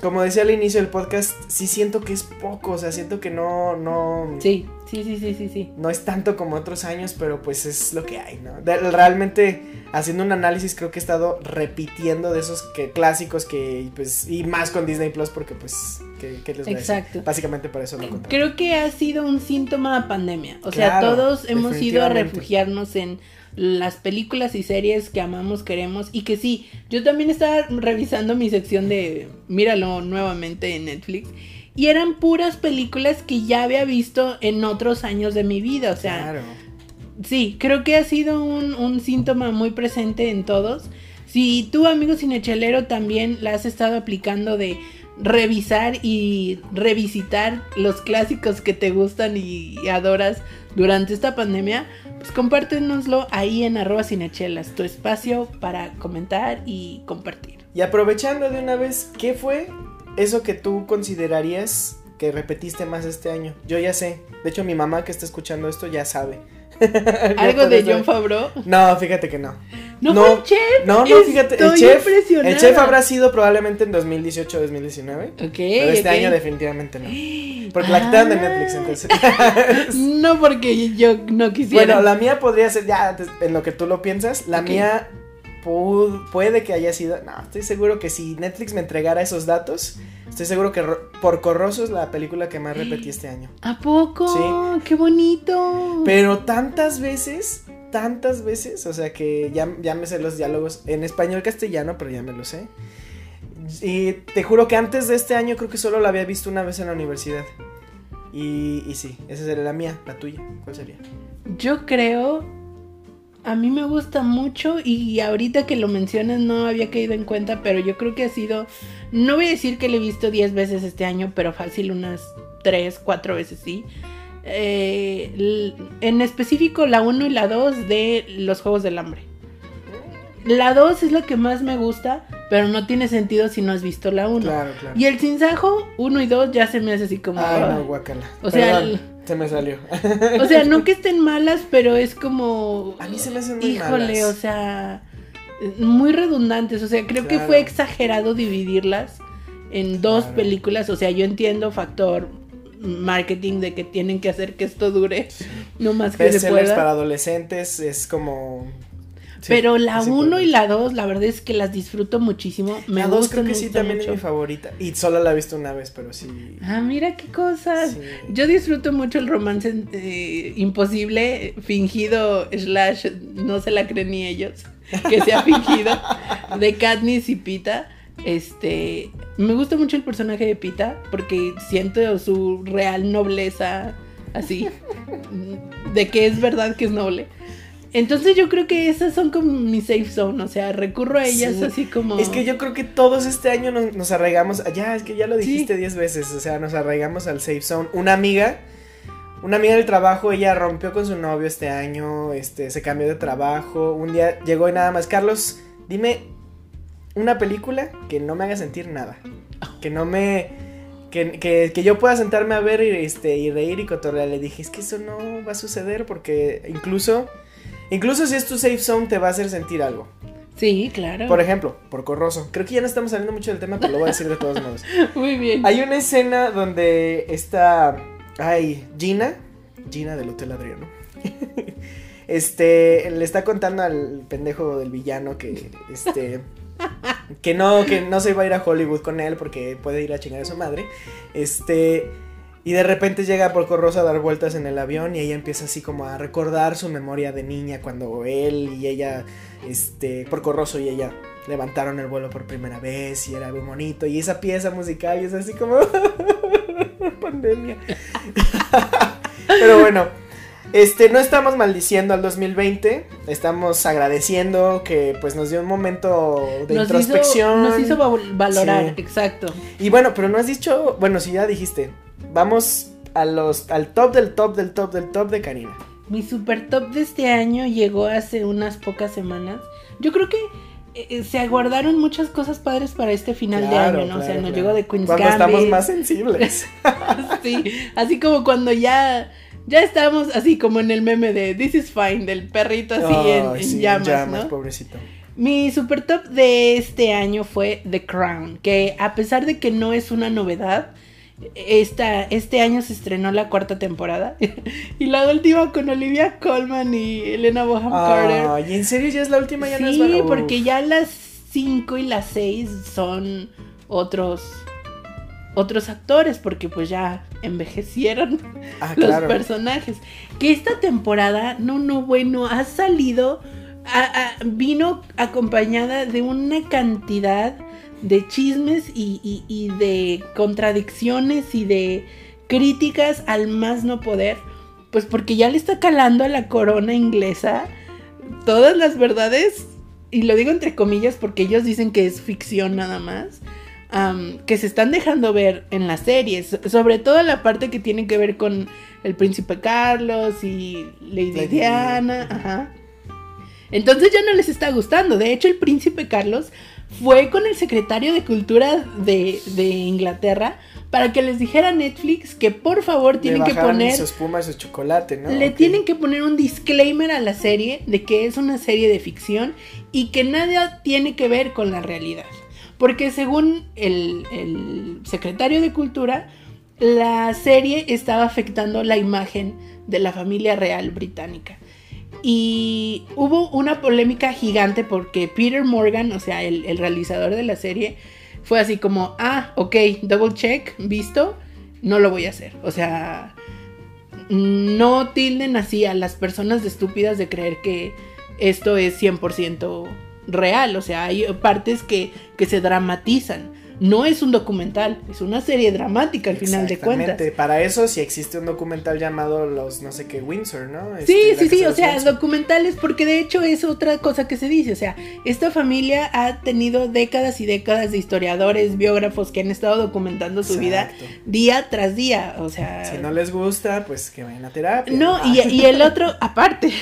Speaker 2: como decía al inicio del podcast, sí siento que es poco. O sea, siento que no, no,
Speaker 1: Sí, sí, sí, sí, sí, sí.
Speaker 2: no es tanto como otros años, pero pues es lo que hay, ¿no? De- realmente, haciendo un análisis, creo que he estado repitiendo de esos que, clásicos que, pues, y más con Disney Plus, porque pues, ¿qué, qué les voy a decir?
Speaker 1: Exacto.
Speaker 2: Básicamente para eso lo contamos.
Speaker 1: Creo que ha sido un síntoma de pandemia. O sea, todos hemos ido a refugiarnos en las películas y series que amamos, queremos. Y que sí, yo también estaba revisando mi sección de Míralo nuevamente en Netflix. Y eran puras películas que ya había visto en otros años de mi vida. O sea,
Speaker 2: claro.
Speaker 1: Sí, creo que ha sido un, un síntoma muy presente en todos. Si tú, amigo cinechelero, también la has estado aplicando de revisar y revisitar los clásicos que te gustan y, y adoras durante esta pandemia, pues compártenoslo ahí en arroba cinechelas, tu espacio para comentar y compartir.
Speaker 2: Y aprovechando de una vez, ¿qué fue eso que tú considerarías que repetiste más este año? Yo ya sé. De hecho, mi mamá que está escuchando esto ya sabe.
Speaker 1: ¿Algo de John Favreau?
Speaker 2: No, fíjate que no.
Speaker 1: ¿No, fue el chef?
Speaker 2: No, no, fíjate, el chef, el chef habrá sido probablemente en 2018 o 2019.
Speaker 1: Ok,
Speaker 2: Pero este año definitivamente no. Porque la quitaron de
Speaker 1: Ah.
Speaker 2: Netflix, entonces.
Speaker 1: No porque yo no quisiera.
Speaker 2: bueno, la mía podría ser, ya, en lo que tú lo piensas, la mía pu- puede que haya sido, no, estoy seguro que si Netflix me entregara esos datos, estoy seguro que Ro- por Corroso es la película que más repetí este año.
Speaker 1: ¿A poco?
Speaker 2: Sí.
Speaker 1: ¡Qué bonito!
Speaker 2: Pero tantas veces, tantas veces, o sea que ya, ya me sé los diálogos en español castellano, pero ya me lo sé. Y te juro que antes de este año creo que solo la había visto una vez en la universidad. Y, y sí, esa sería la mía, la tuya. ¿Cuál sería?
Speaker 1: Yo creo. A mí me gusta mucho y ahorita que lo mencionas no había caído en cuenta, pero yo creo que ha sido. No voy a decir que le he visto 10 veces este año, pero fácil unas 3, 4 veces sí. Eh, en específico la 1 y la 2 de los Juegos del Hambre. La 2 es la que más me gusta, pero no tiene sentido si no has visto la 1.
Speaker 2: Claro, claro.
Speaker 1: Y el sinsajo 1 y 2 ya se me hace así como...
Speaker 2: Ay,
Speaker 1: ah.
Speaker 2: no, guacala.
Speaker 1: O sea,
Speaker 2: Perdón,
Speaker 1: el-
Speaker 2: se me salió.
Speaker 1: O sea, no que estén malas, pero es como.
Speaker 2: A mí se me hacen muy
Speaker 1: Híjole,
Speaker 2: malas.
Speaker 1: o sea. Muy redundantes. O sea, creo que fue exagerado dividirlas en dos
Speaker 2: Claro.
Speaker 1: películas. O sea, yo entiendo factor marketing de que tienen que hacer que esto dure no más que se pueda.
Speaker 2: para adolescentes es como. Sí,
Speaker 1: pero la
Speaker 2: así
Speaker 1: 1
Speaker 2: puede.
Speaker 1: y la 2, la verdad es que las disfruto muchísimo. Me
Speaker 2: La 2
Speaker 1: gustan,
Speaker 2: creo que sí también es mi favorita. Y solo la he visto una vez, pero sí.
Speaker 1: Ah, mira qué cosas.
Speaker 2: Sí.
Speaker 1: Yo disfruto mucho el romance eh, imposible, fingido, slash, no se la creen ni ellos, que sea fingido, de Katniss y Pita. Este, me gusta mucho el personaje de Pita porque siento su real nobleza, así, de que es verdad que es noble. Entonces yo creo que esas son como mi safe zone, o sea, recurro a ellas
Speaker 2: Sí.
Speaker 1: así como...
Speaker 2: Es que yo creo que todos este año nos, nos arraigamos. Ya, es que ya lo dijiste 10 veces. O sea, nos arraigamos al safe zone. Una amiga. Una amiga del trabajo, ella rompió con su novio este año, este, se cambió de trabajo, un día llegó y nada más, Carlos, dime una película que no me haga sentir nada, que no me, que, que, que yo pueda sentarme a ver y, este, y reír y cotorrear, le dije, es que eso no va a suceder porque incluso, incluso si es tu safe zone te va a hacer sentir algo,
Speaker 1: Sí, claro.
Speaker 2: por ejemplo, por Corroso. Creo que ya no estamos saliendo mucho del tema, pero lo voy a decir de todos modos.
Speaker 1: Muy bien.
Speaker 2: Hay una escena donde está. Ay, Gina. Gina del Hotel Adriano. Este. Le está contando al pendejo del villano que. Este. Que no, que no se iba a ir a Hollywood con él porque puede ir a chingar a su madre. Este. Y de repente llega por Corroso a dar vueltas en el avión y ella empieza así como a recordar su memoria de niña cuando él y ella, este, por Corroso y ella levantaron el vuelo por primera vez y era muy bonito. Y esa pieza musical y es así como... pandemia. Pero bueno, este, no estamos maldiciendo al 2020, estamos agradeciendo que pues nos dio un momento de
Speaker 1: nos
Speaker 2: introspección.
Speaker 1: Hizo, nos hizo val- valorar,
Speaker 2: Sí.
Speaker 1: exacto.
Speaker 2: Y bueno, pero no has dicho, bueno, si ya dijiste, vamos a los, al top del top del top del top de Karina.
Speaker 1: Mi super top de este año llegó hace unas pocas semanas. Yo creo que eh, se aguardaron muchas cosas padres para este final
Speaker 2: Claro,
Speaker 1: de año, ¿no? o sea, nos
Speaker 2: claro.
Speaker 1: llegó de Queen's
Speaker 2: Cuando
Speaker 1: Gambit.
Speaker 2: estamos más sensibles.
Speaker 1: sí, así como cuando ya ya estábamos así como en el meme de This is fine del perrito así en,
Speaker 2: Ay,
Speaker 1: en
Speaker 2: sí,
Speaker 1: llamas, ¿no?
Speaker 2: pobrecito.
Speaker 1: Mi super top de este año fue The Crown, que a pesar de que no es una novedad, esta, este año se estrenó la cuarta temporada y la última con Olivia Colman y Elena Bonham Carter.
Speaker 2: Ay, ¿en serio ya es la última? Ya no es
Speaker 1: Sí, porque ya las 5 y las 6 son otros otros actores porque pues ya envejecieron
Speaker 2: Ah,
Speaker 1: los
Speaker 2: claro.
Speaker 1: personajes. Que esta temporada, no, no, bueno, ha salido, a- a- vino acompañada de una cantidad de chismes y, y- y de contradicciones y de críticas al más no poder. Pues porque ya le está calando a la corona inglesa todas las verdades, y lo digo entre comillas porque ellos dicen que es ficción nada más, que se están dejando ver en las series, sobre todo la parte que tiene que ver con el príncipe Carlos y Lady, Diana, ajá. Entonces ya no les está gustando. De hecho, el príncipe Carlos fue con el secretario de Cultura de, de Inglaterra para que les dijera a Netflix que por favor tienen que poner
Speaker 2: su espuma y su chocolate, ¿no?
Speaker 1: Le tienen que poner un disclaimer a la serie de que es una serie de ficción y que nada tiene que ver con la realidad. Porque según el, el secretario de Cultura, la serie estaba afectando la imagen de la familia real británica. Y hubo una polémica gigante porque Peter Morgan, o sea, el, realizador de la serie, fue así como, ah, ok, double check, visto, no lo voy a hacer. O sea, no tilden así a las personas estúpidas de creer que esto es 100% real. O sea, hay partes que, que se dramatizan no es un documental, es una serie dramática al final de cuentas.
Speaker 2: Para eso sí existe un documental llamado los no sé qué Windsor, ¿no?
Speaker 1: sí, este, sí, sí, o sea, documentales porque de hecho es otra cosa que se dice, o sea, esta familia ha tenido décadas y décadas de historiadores, biógrafos que han estado documentando su vida día tras día, o sea...
Speaker 2: Si no les gusta, pues que vayan a terapia.
Speaker 1: No, y, y el otro, aparte,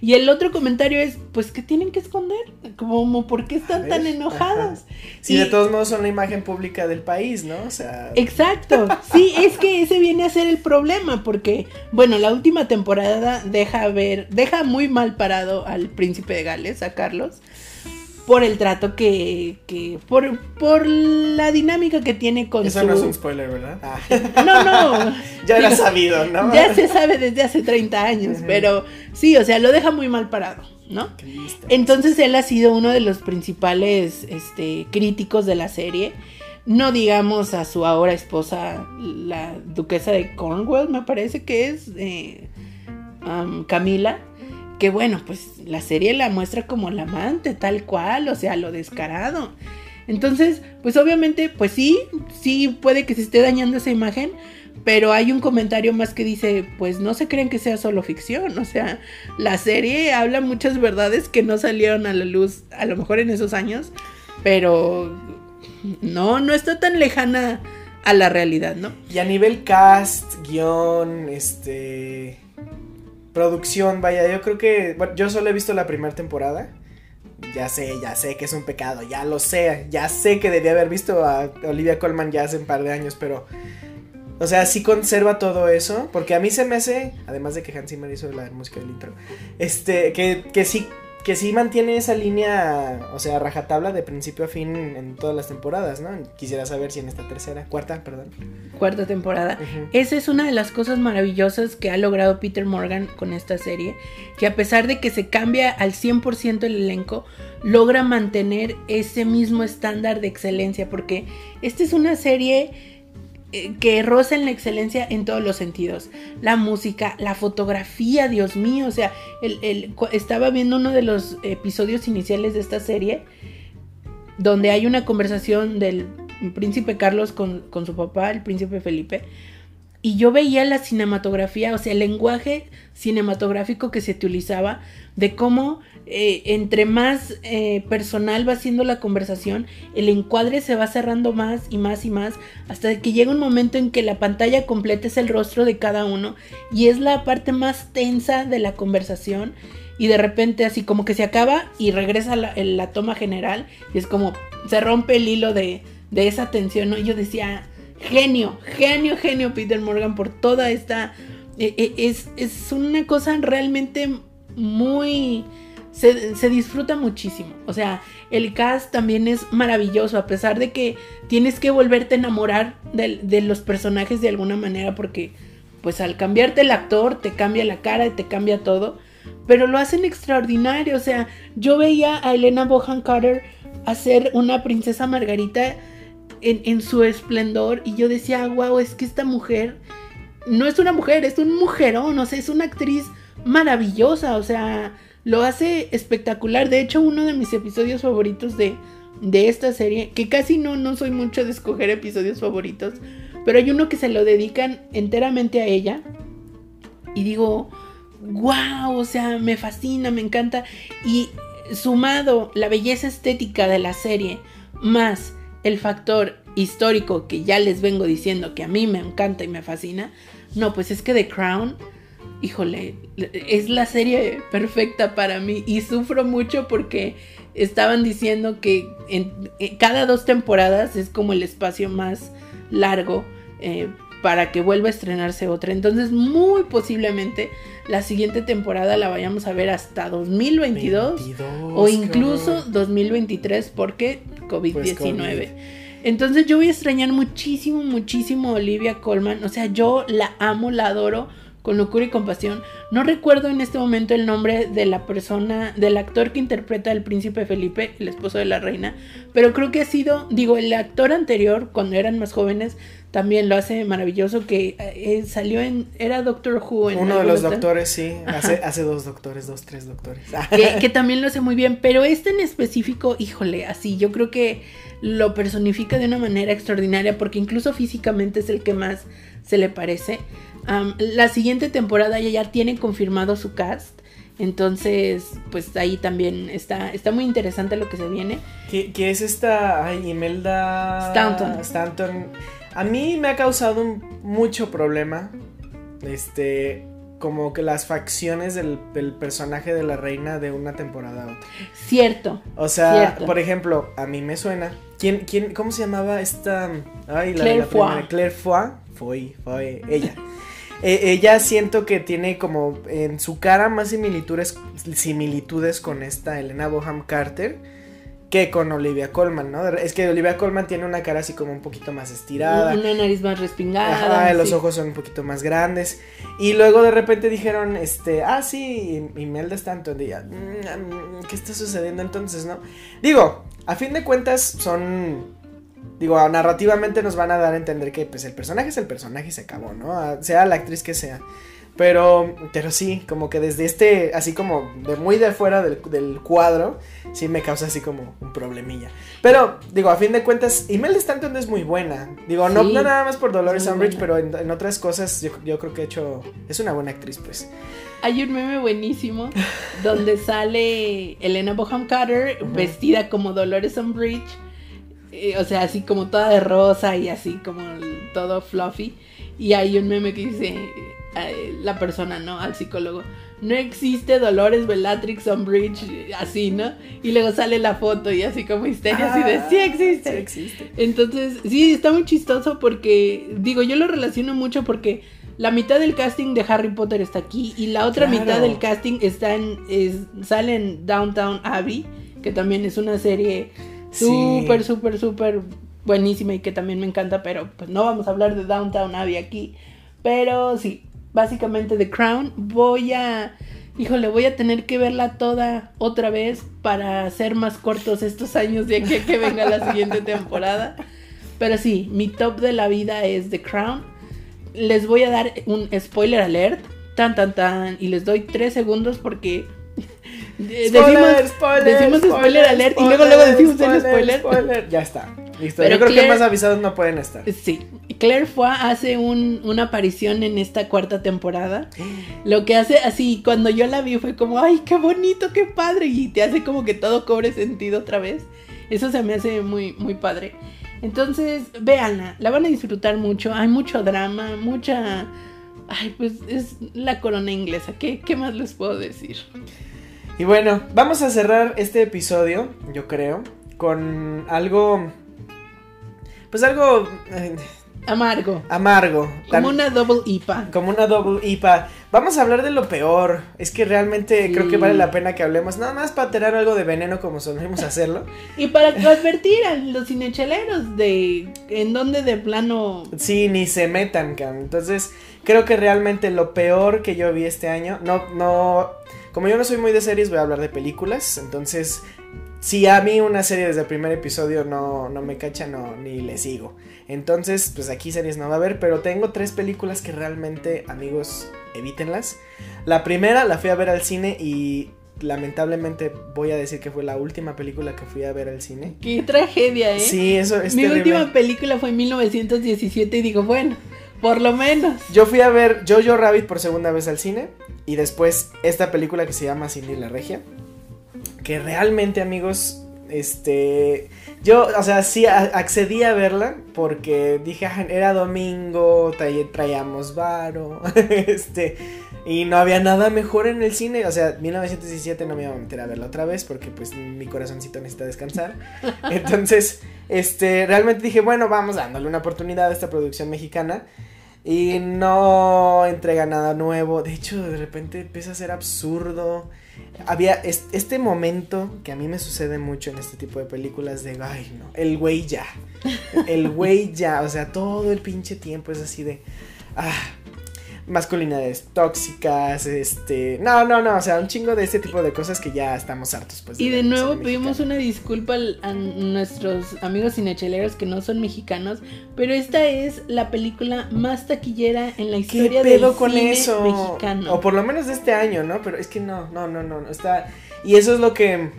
Speaker 1: y el otro comentario es, pues, ¿qué tienen que esconder? Como, ¿por qué están tan enojados?
Speaker 2: Si de todos modos son una imagen pública del país, ¿no? O sea.
Speaker 1: Exacto. Sí, es que ese viene a ser el problema, porque, bueno, la última temporada deja ver, deja muy mal parado al príncipe de Gales, a Carlos, por el trato que, que por, por la dinámica que tiene con
Speaker 2: Eso no es un spoiler, ¿verdad? Ah.
Speaker 1: No, no.
Speaker 2: ya lo sabido, ¿no?
Speaker 1: Ya se sabe desde hace 30 años, pero sí, o sea, lo deja muy mal parado. ¿No? Entonces él ha sido uno de los principales este, críticos de la serie no digamos a su ahora esposa, la duquesa de Cornwall, me parece que es, eh, Camila, que bueno, pues la serie la muestra como la amante, tal cual, o sea, lo descarado. Entonces, pues obviamente, pues sí, sí puede que se esté dañando esa imagen, pero hay un comentario más que dice, pues no se creen que sea solo ficción, o sea, la serie habla muchas verdades que no salieron a la luz a lo mejor en esos años, pero no, no está tan lejana a la realidad, ¿no?
Speaker 2: Y a nivel cast, guion, este. Producción, vaya, yo creo que. Bueno, yo solo he visto la primera temporada. Ya sé, ya sé que es un pecado, ya lo sé. Ya sé que debía haber visto a Olivia Colman ya hace un par de años, pero. O sea, sí conserva todo eso. Porque a mí se me hace. Además de que Hans Zimmer hizo la música del intro. Este, que, que sí que sí mantiene esa línea, o sea, rajatabla de principio a fin en todas las temporadas, ¿no? Quisiera saber si en esta tercera, cuarta, perdón.
Speaker 1: Cuarta temporada. Esa es una de las cosas maravillosas que ha logrado Peter Morgan con esta serie, que a pesar de que se cambia al 100% el elenco, logra mantener ese mismo estándar de excelencia, porque esta es una serie que roza en la excelencia en todos los sentidos. La música, la fotografía, Dios mío, o sea, el, estaba viendo uno de los episodios iniciales de esta serie donde hay una conversación del príncipe Carlos con, con su papá, el príncipe Felipe, y yo veía la cinematografía, o sea, el lenguaje cinematográfico que se utilizaba, de cómo eh, entre más eh, personal va siendo la conversación, el encuadre se va cerrando más y más y más, hasta que llega un momento en que la pantalla completa es el rostro de cada uno y es la parte más tensa de la conversación. Y de repente así como que se acaba y regresa la, la toma general y es como se rompe el hilo de, de esa tensión. ¿no? Y yo decía, genio, genio, genio Peter Morgan por toda esta... Eh, eh, es, es, una cosa realmente muy... Se, disfruta muchísimo. O sea, el cast también es maravilloso, a pesar de que tienes que volverte a enamorar de, de, los personajes de alguna manera, porque pues al cambiarte el actor te cambia la cara y te cambia todo, pero lo hacen extraordinario. O sea, yo veía a Elena Bohan Carter hacer una princesa Margarita en, su esplendor y yo decía, wow, es que esta mujer no es una mujer, es un mujerón, o sea, es una actriz maravillosa, o sea, lo hace espectacular. De hecho, uno de mis episodios favoritos de, de esta serie, que casi no, no soy mucho de escoger episodios favoritos, pero hay uno que se lo dedican enteramente a ella. Y digo, wow, o sea, me fascina, me encanta. Y sumado la belleza estética de la serie, más el factor histórico que ya les vengo diciendo que a mí me encanta y me fascina, no, pues es que The Crown, híjole, es la serie perfecta para mí y sufro mucho porque estaban diciendo que en, cada dos temporadas es como el espacio más largo eh, para que vuelva a estrenarse otra. Entonces, muy posiblemente la siguiente temporada la vayamos a ver hasta 2022 o incluso 2023 porque COVID-19. Pues Entonces yo voy a extrañar muchísimo, muchísimo a Olivia Colman. O sea, yo la amo, la adoro con locura y compasión. No recuerdo en este momento el nombre de la persona, del actor que interpreta al príncipe Felipe, el esposo de la reina, pero creo que ha sido, digo, el actor anterior, cuando eran más jóvenes, también lo hace maravilloso, que eh, salió en, era Doctor Who. En
Speaker 2: Uno de los doctores, sí, hace, hace, dos doctores, dos, tres doctores.
Speaker 1: que, que también lo hace muy bien, pero este en específico, híjole, así, yo creo que lo personifica de una manera extraordinaria, porque incluso físicamente es el que más se le parece la siguiente temporada ya, ya tiene confirmado su cast. Entonces, pues ahí también está, está muy interesante lo que se viene.
Speaker 2: ¿Qué, es esta? Ay, Imelda
Speaker 1: Stanton.
Speaker 2: Stanton. A mí me ha causado mucho problema. Este. Como que las facciones del, personaje de la reina de una temporada a otra.
Speaker 1: Cierto.
Speaker 2: O sea, por ejemplo, a mí me suena. ¿Quién, quién, ¿Cómo se llamaba esta? Ay, la,
Speaker 1: Claire Foy.
Speaker 2: Claire Foy. Fue, fue ella. Eh, ella siento que tiene como en su cara más similitudes, similitudes con esta Elena Boham Carter que con Olivia Colman, ¿no? Es que Olivia Colman tiene una cara así como un poquito más estirada.
Speaker 1: Una nariz más respingada.
Speaker 2: los ojos son un poquito más grandes. Y luego de repente dijeron, este, ah, sí, Imelda Stanton. Y mm, ¿qué está sucediendo entonces, no? Digo, a fin de cuentas son Digo, narrativamente nos van a dar a entender que pues el personaje es el personaje y se acabó, ¿no? Sea la actriz que sea. Pero, pero sí, como que desde este, así como de muy de fuera del, cuadro, sí me causa así como un problemilla. Pero, digo, a fin de cuentas, Imelda Stanton es muy buena. Digo, no, no, nada más por Dolores Umbridge, pero en, otras cosas yo, creo que ha hecho, es una buena actriz, pues.
Speaker 1: Hay un meme buenísimo donde sale Elena Boham Carter vestida como Dolores Umbridge o sea, así como toda de rosa y así como todo fluffy. Y hay un meme que dice eh, la persona, ¿no? Al psicólogo. No existe Dolores Bellatrix Umbridge, así, ¿no? Y luego sale la foto y así como histeria, así de, sí existe.
Speaker 2: Sí existe.
Speaker 1: Entonces, sí, está muy chistoso porque, digo, yo lo relaciono mucho porque la mitad del casting de Harry Potter está aquí y la otra mitad del casting está en, sale en Downtown Abbey, que también es una serie súper, súper, súper buenísima y que también me encanta, pero pues no vamos a hablar de Downtown Abbey aquí. Pero sí, básicamente The Crown. Voy a, híjole, voy a tener que verla toda otra vez para hacer más cortos estos años de aquí a que venga la siguiente temporada. Pero sí, mi top de la vida es The Crown. Les voy a dar un spoiler alert, tan tan tan, y les doy tres segundos porque
Speaker 2: decimos, spoiler,
Speaker 1: decimos spoiler, alert y luego luego decimos el spoiler.
Speaker 2: Ya está. Listo. Yo creo que más avisados no pueden estar.
Speaker 1: Sí. Claire Foy hace un, una aparición en esta cuarta temporada. Lo que hace así, cuando yo la vi fue como, ay, qué bonito, qué padre. Y te hace como que todo cobre sentido otra vez. Eso se me hace muy, muy padre. Entonces, véanla, la van a disfrutar mucho. Hay mucho drama, mucha. Ay, pues es la corona inglesa. ¿Qué, qué más les puedo decir?
Speaker 2: Y bueno, vamos a cerrar este episodio, yo creo, con algo. Pues algo.
Speaker 1: Eh, amargo.
Speaker 2: Amargo.
Speaker 1: Como una double IPA.
Speaker 2: Como una double IPA. Vamos a hablar de lo peor. Es que realmente creo que vale la pena que hablemos. Nada más para tener algo de veneno como solemos hacerlo.
Speaker 1: y para advertir a los cinecheleros de en dónde de plano.
Speaker 2: Sí, ni se metan, can. Entonces, creo que realmente lo peor que yo vi este año. No, no. Como yo no soy muy de series, voy a hablar de películas. Entonces, si a mí una serie desde el primer episodio no, no me cacha, no, ni le sigo. Entonces, pues aquí series no va a haber, pero tengo tres películas que realmente, amigos, evítenlas. La primera la fui a ver al cine y lamentablemente voy a decir que fue la última película que fui a ver al cine.
Speaker 1: Qué tragedia, ¿eh?
Speaker 2: Sí, eso es
Speaker 1: Mi última película fue en 1917 y digo, bueno, por lo menos.
Speaker 2: Yo fui a ver Jojo Rabbit por segunda vez al cine y después esta película que se llama Cindy la Regia. Que realmente, amigos, Este, yo, o sea, sí accedí a verla porque dije, ah, era domingo, traíamos varo, este, y no había nada mejor en el cine, o sea, 1917 no me iba a meter a verla otra vez porque pues mi corazoncito necesita descansar. Entonces, este, realmente dije, bueno, vamos dándole una oportunidad a esta producción mexicana. Y no entrega nada nuevo. De hecho, de repente empieza a ser absurdo había este momento que a mí me sucede mucho en este tipo de películas de, ay, no, el güey ya, el güey ya, o sea, todo el pinche tiempo es así de, ah, masculinidades tóxicas, este, no, no, no, o sea, un chingo de este tipo de cosas que ya estamos hartos. Pues,
Speaker 1: y de, nuevo pedimos una disculpa a nuestros amigos cinecheleros que no son mexicanos, pero esta es la película más taquillera en la historia ¿Qué pedo con eso? mexicano.
Speaker 2: O por lo menos de este año, ¿no? Pero es que no, no, no, no, no está y eso es lo que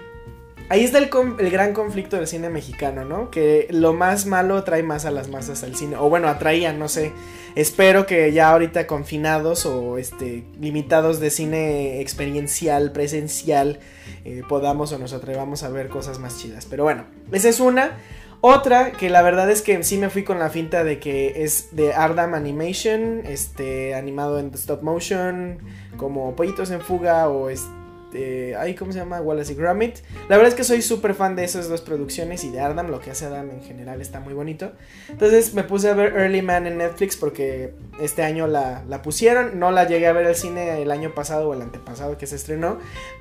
Speaker 2: Ahí está el, gran conflicto del cine mexicano, ¿no? Que lo más malo trae más a las masas al cine. O bueno, atraía, no sé. Espero que ya ahorita confinados o este limitados de cine experiencial, presencial, eh, podamos o nos atrevamos a ver cosas más chidas. Pero bueno, esa es una. Otra que la verdad es que sí me fui con la finta de que es de Ardam Animation, este animado en stop motion, como Pollitos en Fuga o este este, ¿cómo se llama? Wallace y Gromit. La verdad es que soy súper fan de esas dos producciones y de Adam, lo que hace Adam en general está muy bonito. Entonces me puse a ver Early Man en Netflix porque este año la, la pusieron. No la llegué a ver al cine el año pasado o el antepasado que se estrenó.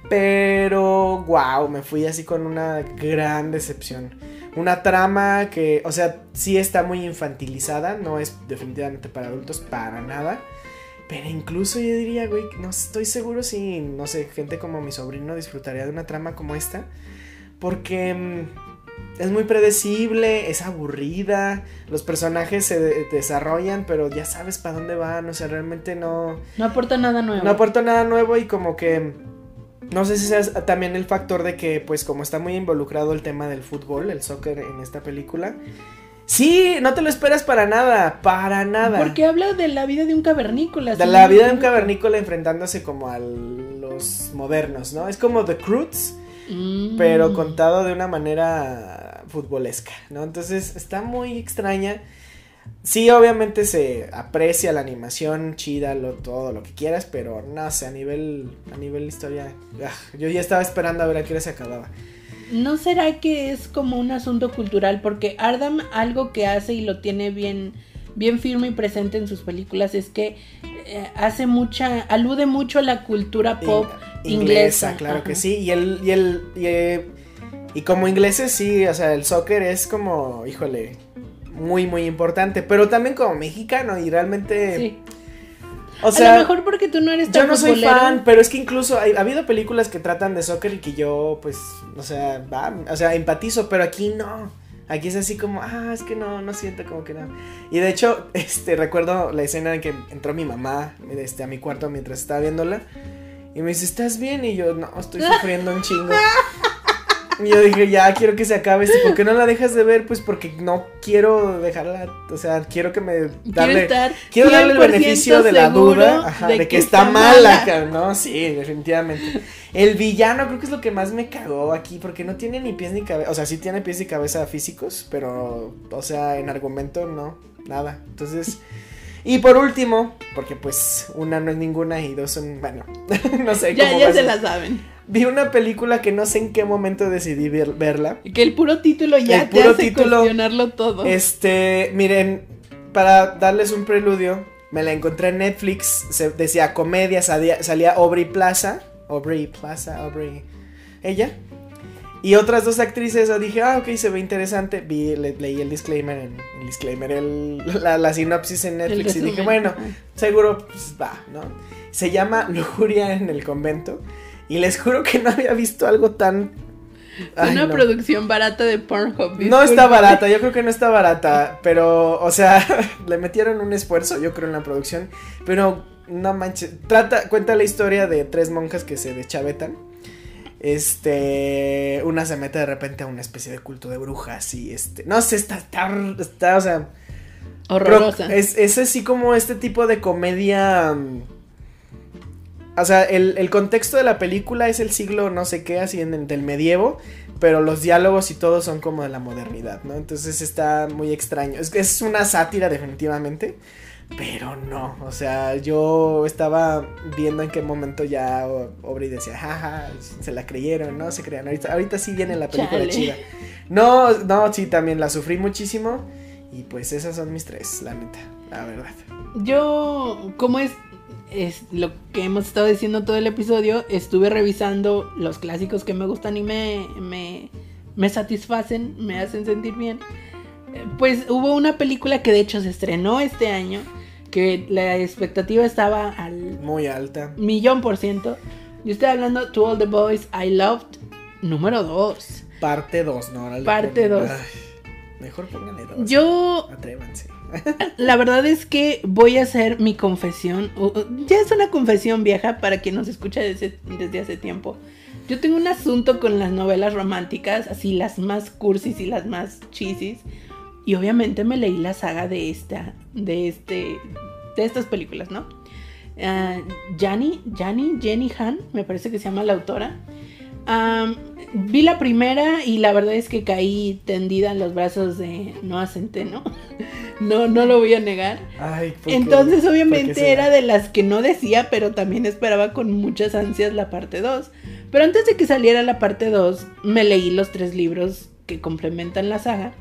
Speaker 2: Pero, wow, me fui así con una gran decepción. Una trama que, o sea, sí está muy infantilizada, no es definitivamente para adultos, para nada. Pero incluso yo diría, güey, no estoy seguro si, no sé, gente como mi sobrino disfrutaría de una trama como esta. Porque mm, es muy predecible, es aburrida, los personajes se desarrollan, pero ya sabes para dónde van, o sea, realmente no...
Speaker 1: No aporta nada nuevo.
Speaker 2: No aporta nada nuevo y como que... No sé si sea también el factor de que, pues como está muy involucrado el tema del fútbol, el soccer en esta película, Sí, no te lo esperas para nada, para nada.
Speaker 1: Porque habla de la vida de un cavernícola.
Speaker 2: De la vida de un cavernícola enfrentándose como a los modernos, ¿no? Es como The Croods, mm. pero contado de una manera futbolesca, ¿no? Entonces está muy extraña. Sí, obviamente se aprecia la animación, chida, lo, todo lo que quieras, pero no sé, a nivel, a nivel historia, ah, yo ya estaba esperando a ver a qué hora se acababa.
Speaker 1: ¿No será que es como un asunto cultural? Porque Ardam algo que hace y lo tiene bien, bien firme y presente en sus películas es que eh, hace mucha, alude mucho a la cultura pop inglesa.
Speaker 2: Claro que sí. Y el, y el, y, eh, y como ingleses sí, o sea, el soccer es como, híjole, muy, muy importante. Pero también como mexicano y realmente... Sí
Speaker 1: o sea, a lo mejor porque tú no eres
Speaker 2: tan Yo no soy fan, pero es que incluso ha habido películas que tratan de soccer y que yo, pues, o sea, va, o sea, empatizo, pero aquí no. Aquí es así como, ah, es que no, no siento como que no. Y de hecho, este, recuerdo la escena en que entró mi mamá este, a mi cuarto mientras estaba viéndola. Y me dice, ¿estás bien? Y yo, no, estoy sufriendo un chingo. Y yo dije, ya quiero que se acabe ¿Por qué no la dejas de ver? Pues porque no quiero dejarla. O sea, quiero que me. Darle, quiero, darle el beneficio de la duda de, que, está, mala, ¿no? Sí, definitivamente. El villano creo que es lo que más me cagó aquí. Porque no tiene ni pies ni cabeza. O sea, sí tiene pies y cabeza físicos. Pero, o sea, en argumento no. Nada. Entonces. Y por último, porque pues una no es ninguna y dos son, bueno, no sé.
Speaker 1: Ya, ya se la saben
Speaker 2: vi una película que no sé en qué momento decidí verla.
Speaker 1: Que el puro título ya te hace cuestionarlo todo.
Speaker 2: Este, miren, para darles un preludio, me la encontré en Netflix, se decía comedia, salía, salía Aubrey Plaza, Aubrey Plaza, Aubrey, ella. Y otras dos actrices, dije, ah, ok, se ve interesante. Vi, leí el disclaimer, en, el disclaimer, el, la, sinopsis en Netflix y dije, bueno, seguro, pues va, ¿no? Se llama Lujuria en el convento. Y les juro que no había visto algo tan
Speaker 1: una producción barata de Pornhub.
Speaker 2: No está barata, yo creo que no está barata, pero, o sea, le metieron un esfuerzo, yo creo, en la producción, pero no manches, trata, cuenta la historia de tres monjas que se deschavetan. Este, una se mete de repente a una especie de culto de brujas y este, no sé, está, está, o sea,
Speaker 1: horrorosa.
Speaker 2: Es, es así como este tipo de comedia mm, o sea, el, contexto de la película es el siglo no sé qué, así en, del medievo. pero los diálogos y todo son como de la modernidad, ¿no? Entonces está muy extraño. Es, es una sátira definitivamente, pero no, o sea, yo estaba viendo en qué momento ya Aubrey decía, jaja, se la creyeron, ¿no? Se crean. Ahorita, ahorita sí viene la película
Speaker 1: Chale.
Speaker 2: chida. No, no, sí, también la sufrí muchísimo. Y pues esas son mis tres, la neta, la verdad.
Speaker 1: Yo, como es, es lo que hemos estado diciendo todo el episodio, estuve revisando los clásicos que me gustan y me, me, me satisfacen, me hacen sentir bien. Eh, Pues hubo una película que de hecho se estrenó este año, que la expectativa estaba al
Speaker 2: Muy alta.
Speaker 1: millón por ciento. Yo estoy hablando To All the Boys I Loved, número 2.
Speaker 2: Parte 2, ¿no? Ahora
Speaker 1: Parte
Speaker 2: ponen-
Speaker 1: dos.
Speaker 2: Ay, Mejor pónganle dos.
Speaker 1: Yo
Speaker 2: Atrévanse.
Speaker 1: La verdad es que voy a hacer mi confesión. Ya es una confesión vieja para quien nos escucha desde, desde hace tiempo. Yo tengo un asunto con las novelas románticas, así las más cursis y las más chisis. Y obviamente me leí la saga de esta, de este, de estas películas, ¿no? Jani, Jani, Jenny Han, me parece que se llama la autora. Am, vi la primera y la verdad es que caí tendida en los brazos de Noah Centeno. No, no lo voy a negar.
Speaker 2: Ay, ¿por qué?
Speaker 1: Entonces,
Speaker 2: ¿Por qué
Speaker 1: obviamente, era de las que no decía, pero también esperaba con muchas ansias la parte 2. Pero antes de que saliera la parte 2, me leí los tres libros que complementan la saga.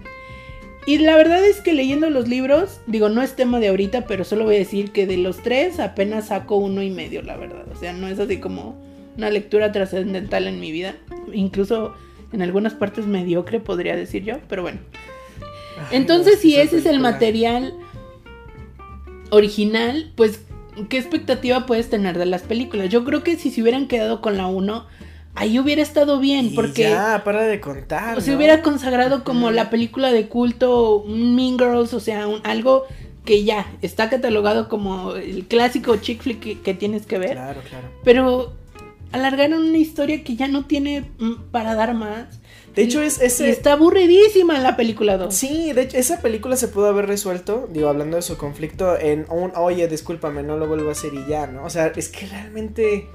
Speaker 1: Y la verdad es que leyendo los libros, digo, no es tema de ahorita, pero solo voy a decir que de los tres apenas saco uno y medio, la verdad. O sea, no es así como una lectura trascendental en mi vida. Incluso en algunas partes mediocre, podría decir yo, pero bueno. Entonces, si ese es el material original, pues, ¿qué expectativa puedes tener de las películas? Yo creo que si se hubieran quedado con la 1, ahí hubiera estado bien,
Speaker 2: Y
Speaker 1: porque
Speaker 2: Ya, para de contar.
Speaker 1: o se
Speaker 2: ¿no?
Speaker 1: hubiera consagrado como la película de culto, un Mean Girls, o sea, un- algo que ya está catalogado como el clásico chick flick que, que tienes que ver,
Speaker 2: Claro, claro.
Speaker 1: pero alargaron una historia que ya no tiene mm, para dar más.
Speaker 2: De hecho, es
Speaker 1: y
Speaker 2: ese.
Speaker 1: está aburridísima la película 2.
Speaker 2: Sí, de hecho, esa película se pudo haber resuelto, digo, hablando de su conflicto, en un, oye, discúlpame, no lo vuelvo a hacer y ya, ¿no? O sea, es que realmente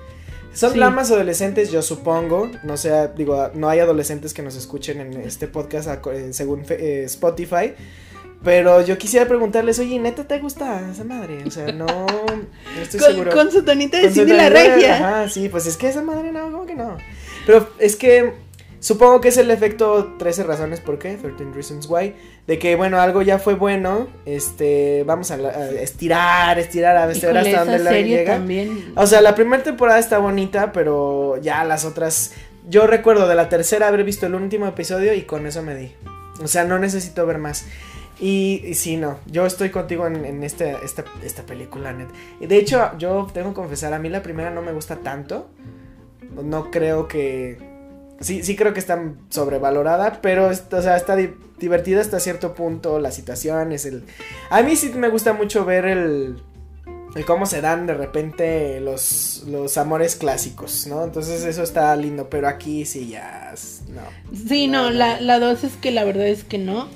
Speaker 2: son
Speaker 1: Sí.
Speaker 2: dramas adolescentes, yo supongo, no sé, digo, no hay adolescentes que nos escuchen en este podcast eh, según eh, Spotify, pero yo quisiera preguntarles, oye, ¿neta te gusta esa madre? O sea, no, no estoy
Speaker 1: Con,
Speaker 2: seguro.
Speaker 1: con su tonita de la regia.
Speaker 2: Ajá, sí, pues es que esa madre no, ¿cómo que no? Pero es que supongo que es el efecto 13 razones por qué, 13 reasons why, de que bueno, algo ya fue bueno, este, vamos a, estirar, estirar, a ver hasta
Speaker 1: esa
Speaker 2: dónde la llega.
Speaker 1: también.
Speaker 2: O sea, la primera temporada está bonita, pero ya las otras, yo recuerdo de la tercera haber visto el último episodio y con eso me di. O sea, no necesito ver más. Y, y sí, no, yo estoy contigo en, en este, esta, esta película, net. De hecho, yo tengo que confesar, a mí la primera no me gusta tanto. No creo que... Sí, sí creo que está sobrevalorada, pero o sea, está di- divertida hasta cierto punto, la situación es el... A mí sí me gusta mucho ver el... el cómo se dan de repente los, los amores clásicos, ¿no? Entonces eso está lindo, pero aquí sí ya... No.
Speaker 1: Sí, no,
Speaker 2: No,
Speaker 1: la,
Speaker 2: no.
Speaker 1: la dos es que la verdad es que no.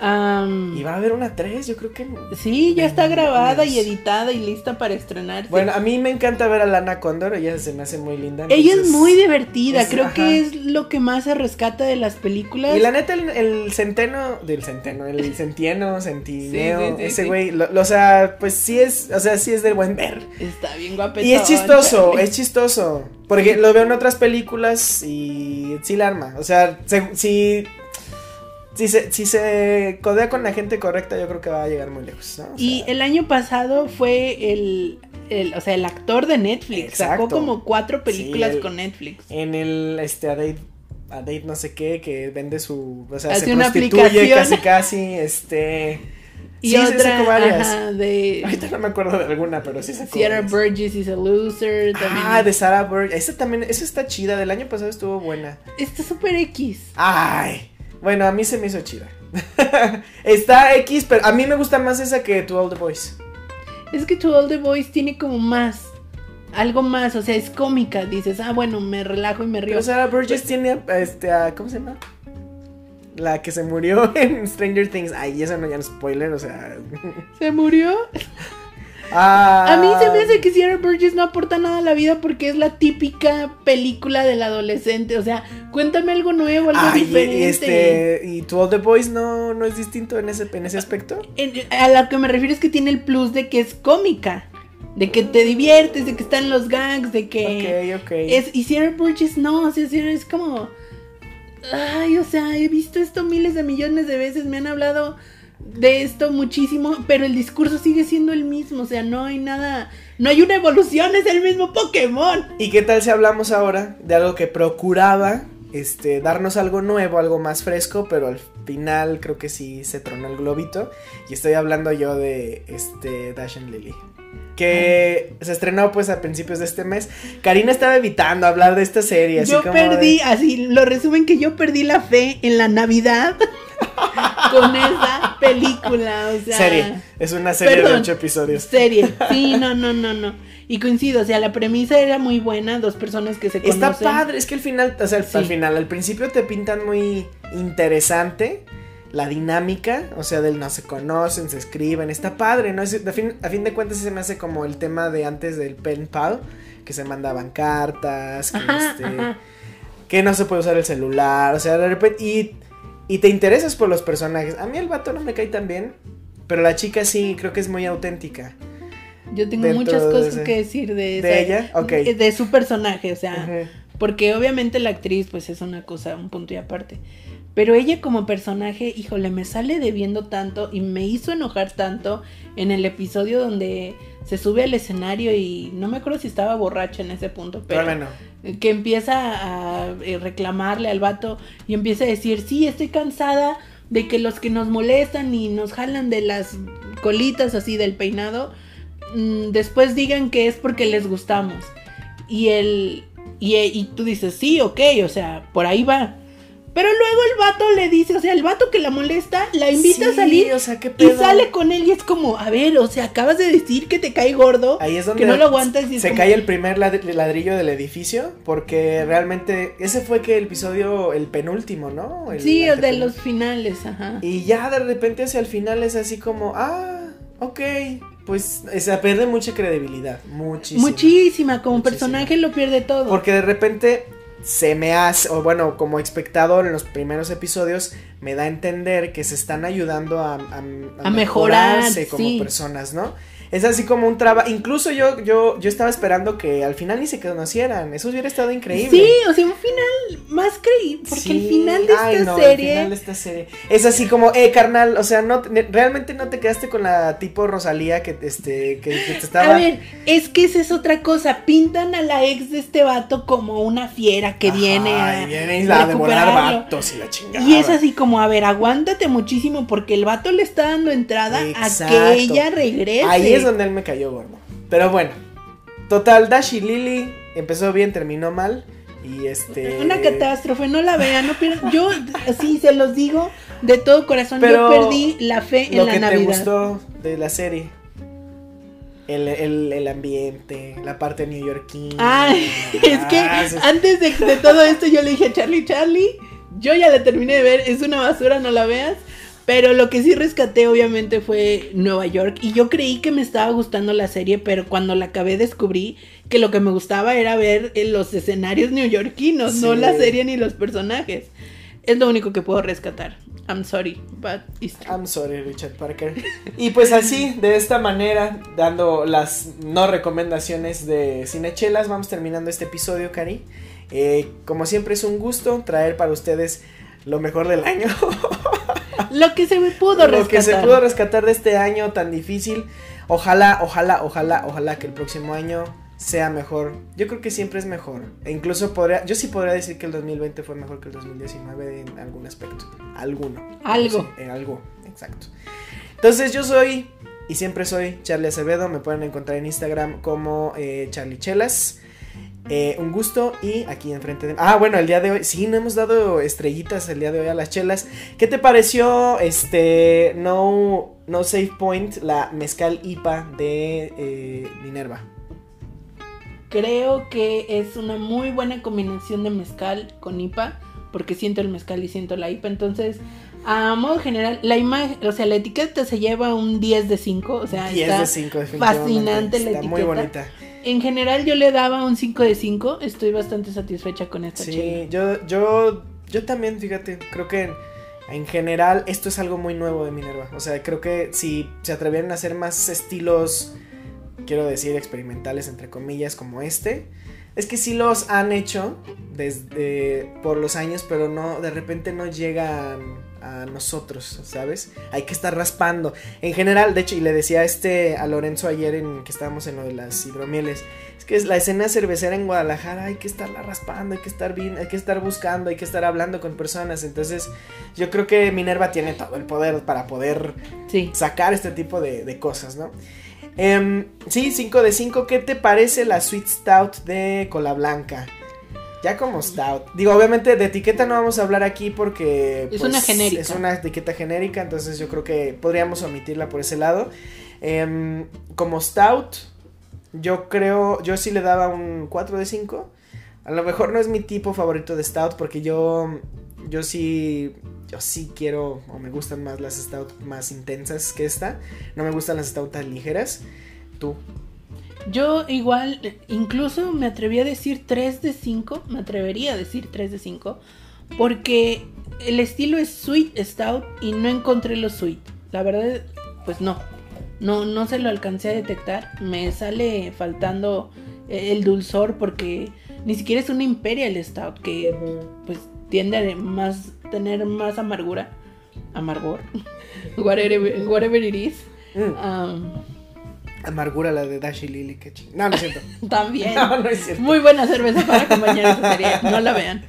Speaker 2: Y va a haber una 3, yo creo que...
Speaker 1: sí, ya está grabada y editada y lista para estrenarse.
Speaker 2: Bueno, a mí me encanta ver a Lana Condor, ella se me hace muy linda.
Speaker 1: Ella es muy divertida,
Speaker 2: es-
Speaker 1: creo
Speaker 2: ajá.
Speaker 1: que es lo que más se rescata de las películas.
Speaker 2: Y la neta, el, el centeno, del centeno, el centieno, centineo,
Speaker 1: Sí, sí, sí,
Speaker 2: ese güey, lo, lo- o sea, pues sí es, o sea, sí es de buen ver.
Speaker 1: Está bien guapetón.
Speaker 2: Y es chistoso, es chistoso. Porque lo veo en otras películas y sí la arma. O sea, se- si, si, se, si se codea con la gente correcta, yo creo que va a llegar muy lejos, ¿no? O
Speaker 1: Y el año pasado fue el, el- o sea, el actor de Netflix. Sacó como cuatro películas
Speaker 2: Sí, el-
Speaker 1: con Netflix.
Speaker 2: en el, este, a date, a date no sé qué, que vende su, o sea,
Speaker 1: Hace
Speaker 2: se
Speaker 1: una
Speaker 2: prostituye
Speaker 1: aplicación.
Speaker 2: casi casi, este...
Speaker 1: Y
Speaker 2: sí, sí
Speaker 1: otra,
Speaker 2: sacó varias.
Speaker 1: ajá, de
Speaker 2: Ahorita no me acuerdo de alguna, pero sí sacó
Speaker 1: Sierra. Burgess is a loser. También.
Speaker 2: Ah, de Sarah Burgess. Esa también, esa está chida. Del año pasado estuvo buena.
Speaker 1: Está súper X.
Speaker 2: Ay. Bueno, a mí se me hizo chida. está X, pero a mí me gusta más esa que To All the Boys.
Speaker 1: Es que To All the Boys tiene como más. Algo más, o sea, es cómica. Dices, ah, bueno, me relajo y me río.
Speaker 2: Pero Sarah Burgess tiene a, este, a- ¿cómo se llama? La que se murió en Stranger Things. Ay, eso no ya no es spoiler, o sea.
Speaker 1: ¿Se murió?
Speaker 2: Ah,
Speaker 1: A mí se me hace que Sierra Burgess no aporta nada a la vida porque es la típica película del adolescente. O sea, cuéntame algo nuevo, algo
Speaker 2: Ay,
Speaker 1: diferente.
Speaker 2: este, y To All the Boys no, no es distinto en ese, en ese aspecto.
Speaker 1: A lo que me refiero es que tiene el plus de que es cómica. De que te diviertes, de que están los gags, de que...
Speaker 2: ok, ok.
Speaker 1: Es, y Sierra Burgess no, o sea, Sierra es como... Ay, o sea, he visto esto miles de millones de veces, me han hablado de esto muchísimo, pero el discurso sigue siendo el mismo, o sea, no hay nada, no hay una evolución, es el mismo Pokémon.
Speaker 2: ¿Y qué tal si hablamos ahora de algo que procuraba este, darnos algo nuevo, algo más fresco, pero al final creo que sí se tronó el globito? Y estoy hablando yo de este, Dash and Lily. Que se estrenó pues a principios de este mes. Karina estaba evitando hablar de esta serie. Así
Speaker 1: yo
Speaker 2: como
Speaker 1: perdí,
Speaker 2: de-
Speaker 1: así lo resumen que yo perdí la fe en la Navidad con esa película, o sea...
Speaker 2: serie. Es una serie de ocho episodios.
Speaker 1: Serie, sí, no, no, no, no. Y coincido, o sea, la premisa era muy buena, dos personas que se conocen.
Speaker 2: Está padre, es que al final, o sea, al-
Speaker 1: Sí.
Speaker 2: al final, al principio te pintan muy interesante la dinámica, o sea, del no se conocen, se escriben, está padre, ¿no? Es, de fin- a fin de cuentas se me hace como el tema de antes del pen pal, que se mandaban cartas, que,
Speaker 1: Ajá,
Speaker 2: este,
Speaker 1: ajá.
Speaker 2: que no se puede usar el celular, o sea, de repente, y, y te interesas por los personajes. A mí el vato no me cae tan bien, pero la chica sí, creo que es muy auténtica.
Speaker 1: Yo tengo muchas cosas que decir de,
Speaker 2: ¿De ella? Ok.
Speaker 1: de- su personaje, o sea, porque obviamente la actriz pues es una cosa, un punto y aparte. Pero ella como personaje, híjole, me sale debiendo tanto y me hizo enojar tanto en el episodio donde se sube al escenario y no me acuerdo si estaba borracha en ese punto, pero
Speaker 2: bueno,
Speaker 1: que empieza a eh, reclamarle al vato y empieza a decir, sí, estoy cansada de que los que nos molestan y nos jalan de las colitas así del peinado, mm, después digan que es porque les gustamos. Y él, y, y tú dices, sí, ok, o sea, por ahí va. Pero luego el vato le dice, o sea, el vato que la molesta la invita a salir
Speaker 2: o sea, qué
Speaker 1: y
Speaker 2: pedo.
Speaker 1: sale con él y es como, a ver, o sea, acabas de decir que te cae gordo,
Speaker 2: Ahí es donde
Speaker 1: que no lo aguantas y
Speaker 2: se
Speaker 1: como-
Speaker 2: cae el primer lad- ladrillo del edificio porque realmente ese fue que el episodio el penúltimo, ¿no? El
Speaker 1: Sí, el de los finales, ajá.
Speaker 2: y ya de repente hacia el final es así como ah ok pues se pierde mucha credibilidad muchísimo
Speaker 1: Muchísima, como
Speaker 2: Muchísima.
Speaker 1: personaje lo pierde todo.
Speaker 2: porque de repente se me hace o bueno como espectador en los primeros episodios me da a entender que se están ayudando a, a,
Speaker 1: A mejorar,
Speaker 2: mejorarse como
Speaker 1: sí.
Speaker 2: personas, ¿no? Es así como un trabajo. Incluso yo, yo, yo estaba esperando que al final ni se conocieran. Eso hubiera estado increíble.
Speaker 1: Sí, o sea, un final más creíble. Porque el
Speaker 2: Sí,
Speaker 1: final de esta
Speaker 2: ay, no, el
Speaker 1: serie.
Speaker 2: final de esta serie. Es así como, eh, carnal, o sea, no, te- realmente no te quedaste con la tipo Rosalía que, este, que, que te estaba.
Speaker 1: A ver, es que esa es otra cosa. Pintan a la ex de este vato como una fiera que
Speaker 2: Ajá,
Speaker 1: viene a.
Speaker 2: y viene a devorar vatos y la chingada.
Speaker 1: Y es así como, a ver, aguántate muchísimo porque el vato le está dando entrada
Speaker 2: Exacto.
Speaker 1: a que ella regrese.
Speaker 2: Ahí es donde él me cayó gordo. Pero bueno, total, Dash y Lily empezó bien, terminó mal. Y este.
Speaker 1: Una catástrofe, no la vean, no pierdan. Yo, así se los digo de todo corazón,
Speaker 2: Pero
Speaker 1: yo perdí la fe en
Speaker 2: Lo
Speaker 1: la
Speaker 2: que te
Speaker 1: Navidad.
Speaker 2: gustó de la serie. El, el, el ambiente, la parte neoyorquina.
Speaker 1: Ay, es que
Speaker 2: Ah,
Speaker 1: antes de, de todo esto yo le dije a Charlie, Charlie, yo ya la terminé de ver, es una basura, no la veas. Pero lo que sí rescaté obviamente fue Nueva York y yo creí que me estaba gustando la serie, pero cuando la acabé descubrí que lo que me gustaba era ver eh, los escenarios neoyorquinos, no la serie ni los personajes. Es lo único que puedo rescatar. I'm sorry, but it's true.
Speaker 2: I'm sorry, Richard Parker. Y pues así, de esta manera, dando las no recomendaciones de Cinechelas, vamos terminando este episodio, Cari. Eh, como siempre es un gusto traer para ustedes lo mejor del año.
Speaker 1: Lo que se me pudo
Speaker 2: lo
Speaker 1: rescatar.
Speaker 2: que se pudo rescatar de este año tan difícil. Ojalá, ojalá, ojalá, ojalá que el próximo año sea mejor. Yo creo que siempre es mejor. E incluso podría, yo sí podría decir que el 2020 fue mejor que el 2019 en algún aspecto. Alguno.
Speaker 1: Algo.
Speaker 2: Sí, en algo, exacto. Entonces yo soy y siempre soy Charlie Acevedo. Me pueden encontrar en Instagram como eh, Charlie Chelas. Eh, un gusto y aquí enfrente de... Ah, bueno, el día de hoy, sí, no hemos dado estrellitas el día de hoy a las chelas. ¿Qué te pareció este No, no Save Point, la mezcal IPA de eh, Minerva?
Speaker 1: Creo que es una muy buena combinación de mezcal con IPA, porque siento el mezcal y siento la IPA. Entonces, A modo general, la imagen, o sea, la etiqueta se lleva un 10 de 5, o sea,
Speaker 2: 10
Speaker 1: está
Speaker 2: de 5, definitivamente.
Speaker 1: fascinante la
Speaker 2: Está
Speaker 1: etiqueta.
Speaker 2: muy bonita.
Speaker 1: En general yo le daba un 5 de 5, estoy bastante satisfecha con esta
Speaker 2: Sí,
Speaker 1: chela.
Speaker 2: yo, yo, yo también, fíjate, creo que en, en general esto es algo muy nuevo de Minerva. O sea, creo que si se atrevieran a hacer más estilos, quiero decir, experimentales, entre comillas, como este, es que sí los han hecho desde por los años, pero no, de repente no llegan a nosotros, ¿sabes? Hay que estar raspando. En general, de hecho, y le decía a este a Lorenzo ayer en que estábamos en lo de las hidromieles, es que es la escena cervecera en Guadalajara hay que estarla raspando, hay que estar bien, hay que estar buscando, hay que estar hablando con personas. Entonces, yo creo que Minerva tiene todo el poder para poder
Speaker 1: Sí.
Speaker 2: sacar este tipo de, de cosas, ¿no? Em, sí, 5 de 5. ¿Qué te parece la Sweet Stout de Cola Blanca? Ya como Stout. Digo, obviamente de etiqueta no vamos a hablar aquí porque... pues,
Speaker 1: Es una genérica.
Speaker 2: Es una etiqueta genérica, entonces yo creo que podríamos omitirla por ese lado. Em, como Stout, yo creo, yo sí le daba un 4 de 5. A lo mejor no es mi tipo favorito de Stout porque yo, yo sí, yo sí quiero o me gustan más las Stout más intensas que esta. No me gustan las Stout tan ligeras. Tú.
Speaker 1: Yo igual, incluso me atreví a decir 3 de 5, me atrevería a decir 3 de 5, porque el estilo es sweet stout y no encontré lo sweet. La verdad, pues no, no, no se lo alcancé a detectar, me sale faltando el dulzor porque ni siquiera es una imperial stout que pues tiende a más, tener más amargura, amargor, whatever, whatever it is.
Speaker 2: Mm,
Speaker 1: Um,
Speaker 2: amargura la de Dash y Lily, qué ching. No, no es cierto.
Speaker 1: también.
Speaker 2: No, no es cierto.
Speaker 1: Muy buena cerveza para acompañar esa serie, no la vean.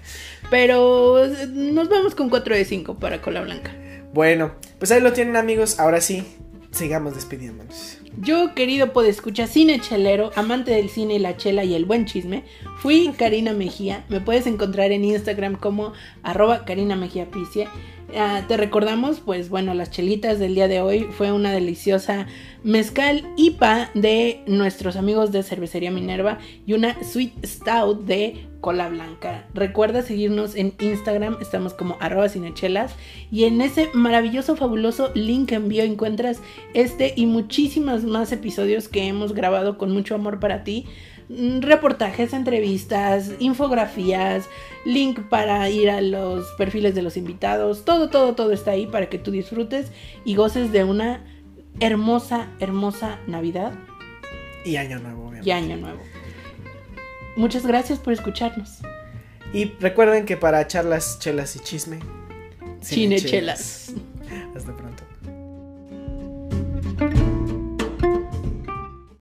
Speaker 1: Pero nos vamos con 4 de 5 para Cola Blanca.
Speaker 2: Bueno, pues ahí lo tienen amigos. Ahora sí, sigamos despidiéndonos.
Speaker 1: Yo, querido podescucha, cine chelero, amante del cine y la chela y el buen chisme, fui Karina Mejía. Me puedes encontrar en Instagram como arroba Karina Mejía Picie. Ah, te recordamos, pues bueno, las chelitas del día de hoy fue una deliciosa mezcal IPA de nuestros amigos de Cervecería Minerva y una Sweet Stout de Cola Blanca. Recuerda seguirnos en Instagram, estamos como arroba cinechelas y en ese maravilloso, fabuloso link en bio encuentras este y muchísimos más episodios que hemos grabado con mucho amor para ti. Mm, Reportajes, entrevistas, infografías, link para ir a los perfiles de los invitados, todo, todo, todo está ahí para que tú disfrutes y goces de una hermosa, hermosa Navidad
Speaker 2: Y año nuevo, obviamente.
Speaker 1: y Año Nuevo. Muchas gracias por escucharnos.
Speaker 2: Y recuerden que para charlas, chelas y chisme.
Speaker 1: Cinechelas.
Speaker 2: Hasta pronto.